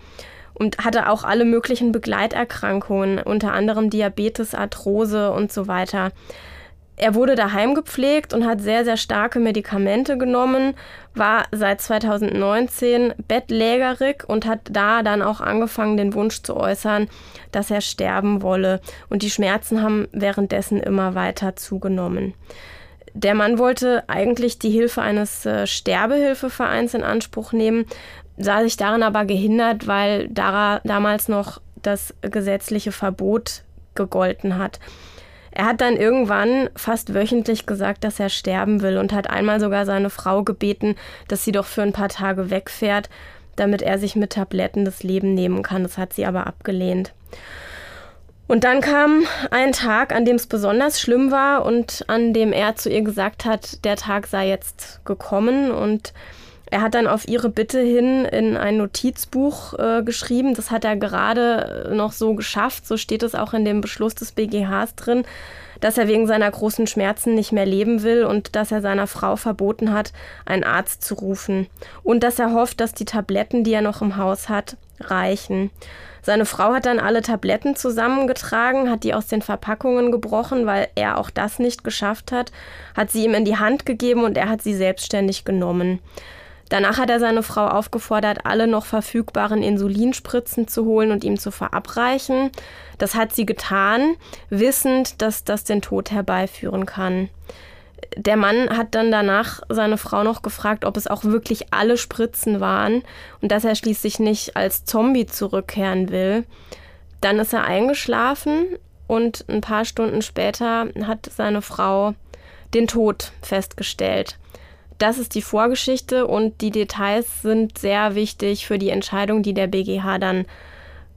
und hatte auch alle möglichen Begleiterkrankungen, unter anderem Diabetes, Arthrose und so weiter. Er wurde daheim gepflegt und hat sehr, sehr starke Medikamente genommen, war seit 2019 bettlägerig und hat da dann auch angefangen, den Wunsch zu äußern, dass er sterben wolle. Und die Schmerzen haben währenddessen immer weiter zugenommen. Der Mann wollte eigentlich die Hilfe eines äh, Sterbehilfevereins in Anspruch nehmen, sah sich darin aber gehindert, weil da, damals noch das gesetzliche Verbot gegolten hat. Er hat dann irgendwann fast wöchentlich gesagt, dass er sterben will und hat einmal sogar seine Frau gebeten, dass sie doch für ein paar Tage wegfährt, damit er sich mit Tabletten das Leben nehmen kann. Das hat sie aber abgelehnt. Und dann kam ein Tag, an dem es besonders schlimm war und an dem er zu ihr gesagt hat, der Tag sei jetzt gekommen und er hat dann auf ihre Bitte hin in ein Notizbuch äh, geschrieben. Das hat er gerade noch so geschafft. So steht es auch in dem Beschluss des BGHs drin, dass er wegen seiner großen Schmerzen nicht mehr leben will und dass er seiner Frau verboten hat, einen Arzt zu rufen. Und dass er hofft, dass die Tabletten, die er noch im Haus hat, reichen. Seine Frau hat dann alle Tabletten zusammengetragen, hat die aus den Verpackungen gebrochen, weil er auch das nicht geschafft hat, hat sie ihm in die Hand gegeben und er hat sie selbstständig genommen. Danach hat er seine Frau aufgefordert, alle noch verfügbaren Insulinspritzen zu holen und ihm zu verabreichen. Das hat sie getan, wissend, dass das den Tod herbeiführen kann. Der Mann hat dann danach seine Frau noch gefragt, ob es auch wirklich alle Spritzen waren und dass er schließlich nicht als Zombie zurückkehren will. Dann ist er eingeschlafen und ein paar Stunden später hat seine Frau den Tod festgestellt. Das ist die Vorgeschichte und die Details sind sehr wichtig für die Entscheidung, die der BGH dann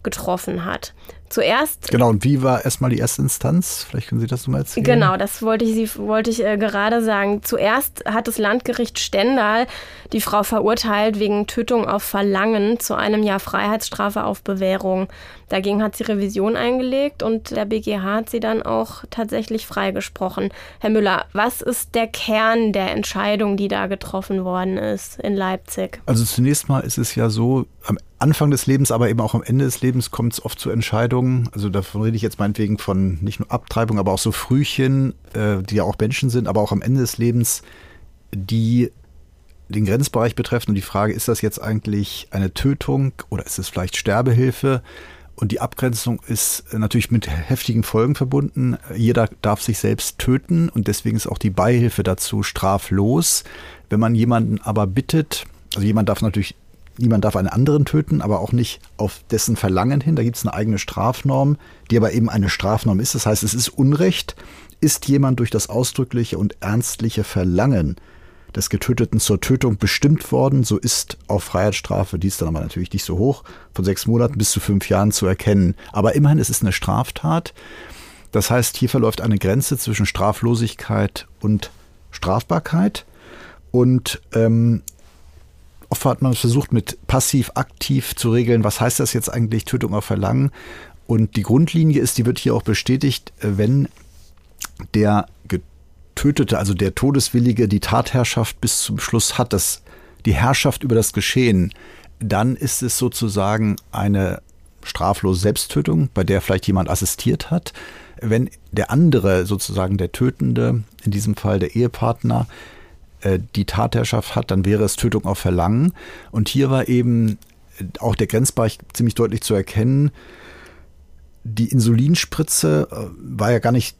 getroffen hat. Zuerst. Genau, und wie war erstmal die erste Instanz? Vielleicht können Sie das nochmal erzählen. Genau, das wollte ich, Sie, wollte ich äh, gerade sagen. Zuerst hat das Landgericht Stendal die Frau verurteilt wegen Tötung auf Verlangen zu einem Jahr Freiheitsstrafe auf Bewährung. Dagegen hat sie Revision eingelegt und der BGH hat sie dann auch tatsächlich freigesprochen. Herr Müller, was ist der Kern der Entscheidung, die da getroffen worden ist in Leipzig? Also zunächst mal ist es ja so, am Anfang des Lebens, aber eben auch am Ende des Lebens kommt es oft zu Entscheidungen. Also davon rede ich jetzt meinetwegen von nicht nur Abtreibung, aber auch so Frühchen, äh, die ja auch Menschen sind, aber auch am Ende des Lebens, die den Grenzbereich betreffen. Und die Frage, ist das jetzt eigentlich eine Tötung oder ist es vielleicht Sterbehilfe? Und die Abgrenzung ist natürlich mit heftigen Folgen verbunden. Jeder darf sich selbst töten und deswegen ist auch die Beihilfe dazu straflos. Wenn man jemanden aber bittet, also jemand darf natürlich niemand darf einen anderen töten, aber auch nicht auf dessen Verlangen hin. Da gibt es eine eigene Strafnorm, die aber eben eine Strafnorm ist. Das heißt, es ist Unrecht, ist jemand durch das ausdrückliche und ernstliche Verlangen des Getöteten zur Tötung bestimmt worden, so ist auf Freiheitsstrafe, die ist dann aber natürlich nicht so hoch, von sechs Monaten bis zu fünf Jahren zu erkennen. Aber immerhin, es ist eine Straftat. Das heißt, hier verläuft eine Grenze zwischen Straflosigkeit und Strafbarkeit. Und ähm, Oft hat man versucht, mit passiv-aktiv zu regeln, was heißt das jetzt eigentlich, Tötung auf Verlangen. Und die Grundlinie ist, die wird hier auch bestätigt, äh, wenn der Getötete, also der Todeswillige, die Tatherrschaft bis zum Schluss hat. Das, die Herrschaft über das Geschehen, dann ist es sozusagen eine straflose Selbsttötung, bei der vielleicht jemand assistiert hat. Wenn der andere, sozusagen der Tötende, in diesem Fall der Ehepartner, äh, die Tatherrschaft hat, dann wäre es Tötung auf Verlangen. Und hier war eben auch der Grenzbereich ziemlich deutlich zu erkennen. Die Insulinspritze äh, war ja gar nicht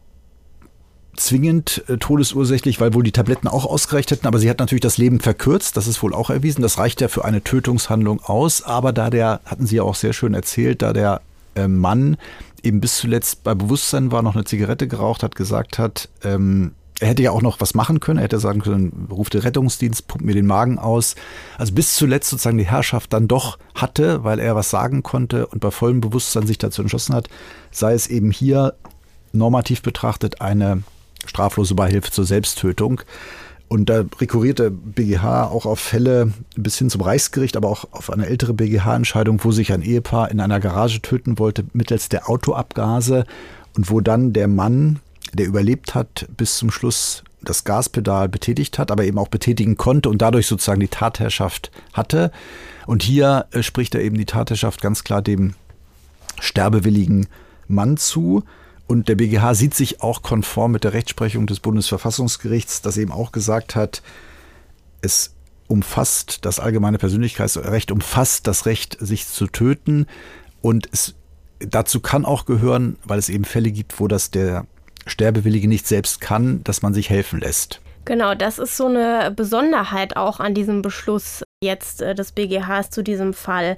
zwingend äh, todesursächlich, weil wohl die Tabletten auch ausgereicht hätten, aber sie hat natürlich das Leben verkürzt, das ist wohl auch erwiesen, das reicht ja für eine Tötungshandlung aus, aber da der, hatten Sie ja auch sehr schön erzählt, da der äh, Mann eben bis zuletzt bei Bewusstsein war, noch eine Zigarette geraucht hat, gesagt hat, ähm, er hätte ja auch noch was machen können. Er hätte sagen können, ruft der Rettungsdienst, pumpt mir den Magen aus. Also bis zuletzt sozusagen die Herrschaft dann doch hatte, weil er was sagen konnte und bei vollem Bewusstsein sich dazu entschlossen hat, sei es eben hier normativ betrachtet eine straflose Beihilfe zur Selbsttötung. Und da rekurriert der BGH auch auf Fälle bis hin zum Reichsgericht, aber auch auf eine ältere BGH-Entscheidung, wo sich ein Ehepaar in einer Garage töten wollte mittels der Autoabgase und wo dann der Mann, der überlebt hat, bis zum Schluss das Gaspedal betätigt hat, aber eben auch betätigen konnte und dadurch sozusagen die Tatherrschaft hatte. Und hier äh, spricht er eben die Tatherrschaft ganz klar dem sterbewilligen Mann zu. Und der BGH sieht sich auch konform mit der Rechtsprechung des Bundesverfassungsgerichts, das eben auch gesagt hat, es umfasst das allgemeine Persönlichkeitsrecht, umfasst das Recht, sich zu töten. Und es, dazu kann auch gehören, weil es eben Fälle gibt, wo das der Sterbewillige nicht selbst kann, dass man sich helfen lässt. Genau, das ist so eine Besonderheit auch an diesem Beschluss jetzt äh, des BGHs zu diesem Fall,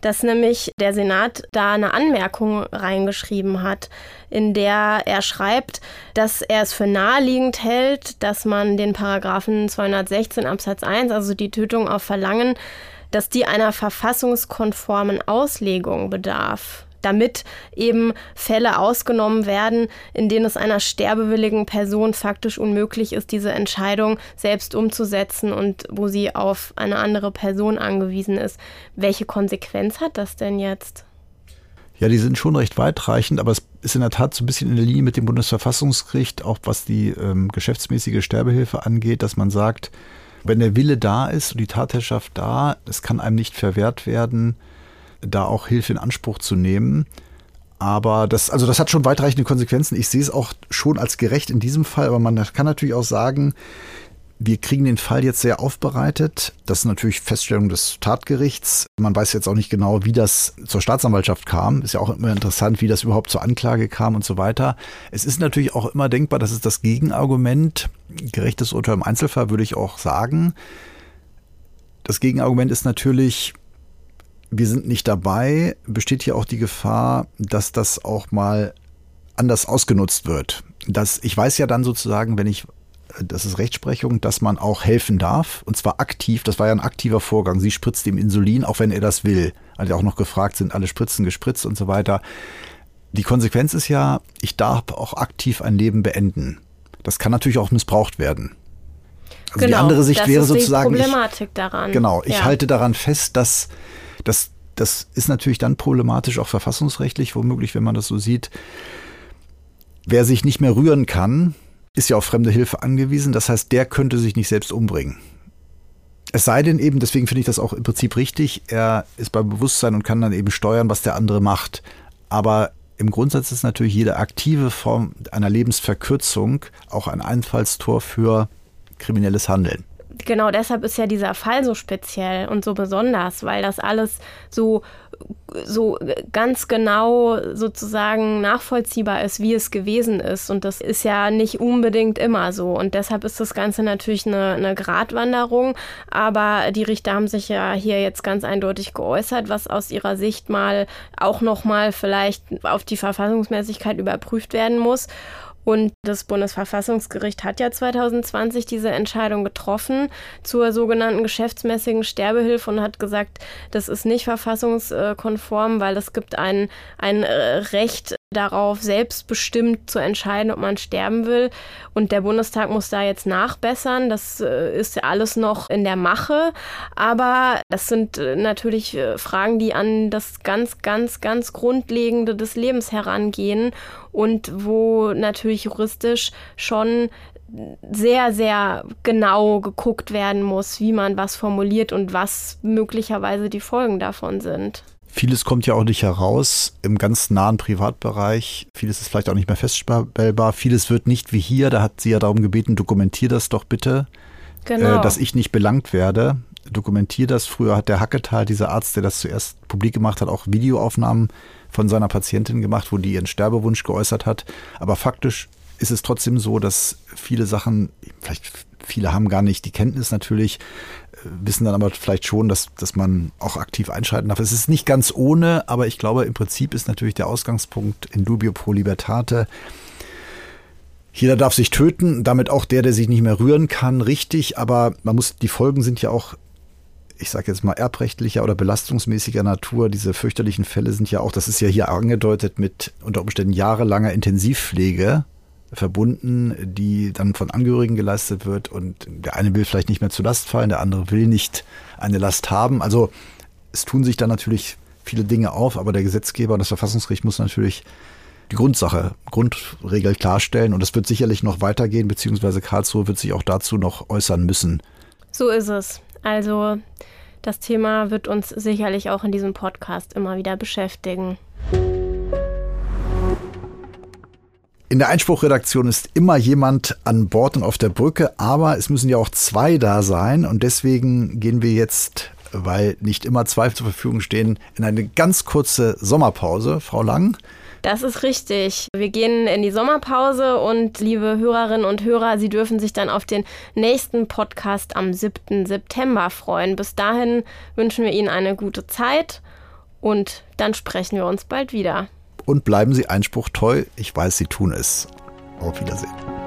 dass nämlich der Senat da eine Anmerkung reingeschrieben hat, in der er schreibt, dass er es für naheliegend hält, dass man den Paragraphen 216 Absatz 1, also die Tötung auf Verlangen, dass die einer verfassungskonformen Auslegung bedarf damit eben Fälle ausgenommen werden, in denen es einer sterbewilligen Person faktisch unmöglich ist, diese Entscheidung selbst umzusetzen und wo sie auf eine andere Person angewiesen ist. Welche Konsequenz hat das denn jetzt? Ja, die sind schon recht weitreichend, aber es ist in der Tat so ein bisschen in der Linie mit dem Bundesverfassungsgericht, auch was die ähm, geschäftsmäßige Sterbehilfe angeht, dass man sagt, wenn der Wille da ist und die Tatherrschaft da, es kann einem nicht verwehrt werden, da auch Hilfe in Anspruch zu nehmen. Aber das, also das hat schon weitreichende Konsequenzen. Ich sehe es auch schon als gerecht in diesem Fall, aber man kann natürlich auch sagen, wir kriegen den Fall jetzt sehr aufbereitet. Das ist natürlich Feststellung des Tatgerichts. Man weiß jetzt auch nicht genau, wie das zur Staatsanwaltschaft kam. Ist ja auch immer interessant, wie das überhaupt zur Anklage kam und so weiter. Es ist natürlich auch immer denkbar, das ist das Gegenargument. Gerechtes Urteil im Einzelfall würde ich auch sagen. Das Gegenargument ist natürlich, wir sind nicht dabei, besteht hier auch die Gefahr, dass das auch mal anders ausgenutzt wird. Das, ich weiß ja dann sozusagen, wenn ich, das ist Rechtsprechung, dass man auch helfen darf, und zwar aktiv, das war ja ein aktiver Vorgang. Sie spritzt ihm Insulin, auch wenn er das will. Also auch noch gefragt, sind alle Spritzen gespritzt und so weiter. Die Konsequenz ist ja, ich darf auch aktiv ein Leben beenden. Das kann natürlich auch missbraucht werden. Also genau, die andere Sicht wäre sozusagen. Die Problematik ich, daran. Genau, ich ja. halte daran fest, dass das, das ist natürlich dann problematisch, auch verfassungsrechtlich, womöglich, wenn man das so sieht. Wer sich nicht mehr rühren kann, ist ja auf fremde Hilfe angewiesen. Das heißt, der könnte sich nicht selbst umbringen. Es sei denn eben, deswegen finde ich das auch im Prinzip richtig, er ist bei Bewusstsein und kann dann eben steuern, was der andere macht. Aber im Grundsatz ist natürlich jede aktive Form einer Lebensverkürzung auch ein Einfallstor für kriminelles Handeln genau deshalb ist ja dieser Fall so speziell und so besonders, weil das alles so, so ganz genau sozusagen nachvollziehbar ist, wie es gewesen ist. Und das ist ja nicht unbedingt immer so. Und deshalb ist das Ganze natürlich eine, eine Gratwanderung. Aber die Richter haben sich ja hier jetzt ganz eindeutig geäußert, was aus ihrer Sicht mal auch nochmal vielleicht auf die Verfassungsmäßigkeit überprüft werden muss. Und das Bundesverfassungsgericht hat ja 2020 diese Entscheidung getroffen zur sogenannten geschäftsmäßigen Sterbehilfe und hat gesagt, das ist nicht verfassungskonform, weil es gibt ein, ein Recht darauf, selbstbestimmt zu entscheiden, ob man sterben will. Und der Bundestag muss da jetzt nachbessern. Das äh, ist ja alles noch in der Mache. Aber das sind äh, natürlich äh, Fragen, die an das ganz, ganz, ganz Grundlegende des Lebens herangehen und wo natürlich juristisch schon sehr, sehr genau geguckt werden muss, wie man was formuliert und was möglicherweise die Folgen davon sind. Vieles kommt ja auch nicht heraus im ganz nahen Privatbereich. Vieles ist vielleicht auch nicht mehr feststellbar. Vieles wird nicht wie hier. Da hat sie ja darum gebeten, dokumentier das doch bitte, genau. äh, dass ich nicht belangt werde. Dokumentier das. Früher hat der Hacketal, dieser Arzt, der das zuerst publik gemacht hat, auch Videoaufnahmen von seiner Patientin gemacht, wo die ihren Sterbewunsch geäußert hat. Aber faktisch ist es trotzdem so, dass viele Sachen, vielleicht viele haben gar nicht die Kenntnis natürlich, wissen dann aber vielleicht schon, dass, dass man auch aktiv einschreiten darf. Es ist nicht ganz ohne, aber ich glaube, im Prinzip ist natürlich der Ausgangspunkt in dubio pro libertate. Jeder darf sich töten, damit auch der, der sich nicht mehr rühren kann, richtig, aber man muss, die Folgen sind ja auch ich sage jetzt mal, erbrechtlicher oder belastungsmäßiger Natur. Diese fürchterlichen Fälle sind ja auch, das ist ja hier angedeutet, mit unter Umständen jahrelanger Intensivpflege verbunden, die dann von Angehörigen geleistet wird. Und der eine will vielleicht nicht mehr zur Last fallen, der andere will nicht eine Last haben. Also es tun sich da natürlich viele Dinge auf, aber der Gesetzgeber und das Verfassungsgericht muss natürlich die Grundsache, Grundregel klarstellen. Und es wird sicherlich noch weitergehen, beziehungsweise Karlsruhe wird sich auch dazu noch äußern müssen. So ist es. Also das Thema wird uns sicherlich auch in diesem Podcast immer wieder beschäftigen. In der Einspruchredaktion ist immer jemand an Bord und auf der Brücke, aber es müssen ja auch zwei da sein und deswegen gehen wir jetzt, weil nicht immer zwei zur Verfügung stehen, in eine ganz kurze Sommerpause. Frau Lang, das ist richtig. Wir gehen in die Sommerpause und liebe Hörerinnen und Hörer, Sie dürfen sich dann auf den nächsten Podcast am 7. September freuen. Bis dahin wünschen wir Ihnen eine gute Zeit und dann sprechen wir uns bald wieder. Und bleiben Sie einspruchtreu. Ich weiß, Sie tun es. Auf Wiedersehen.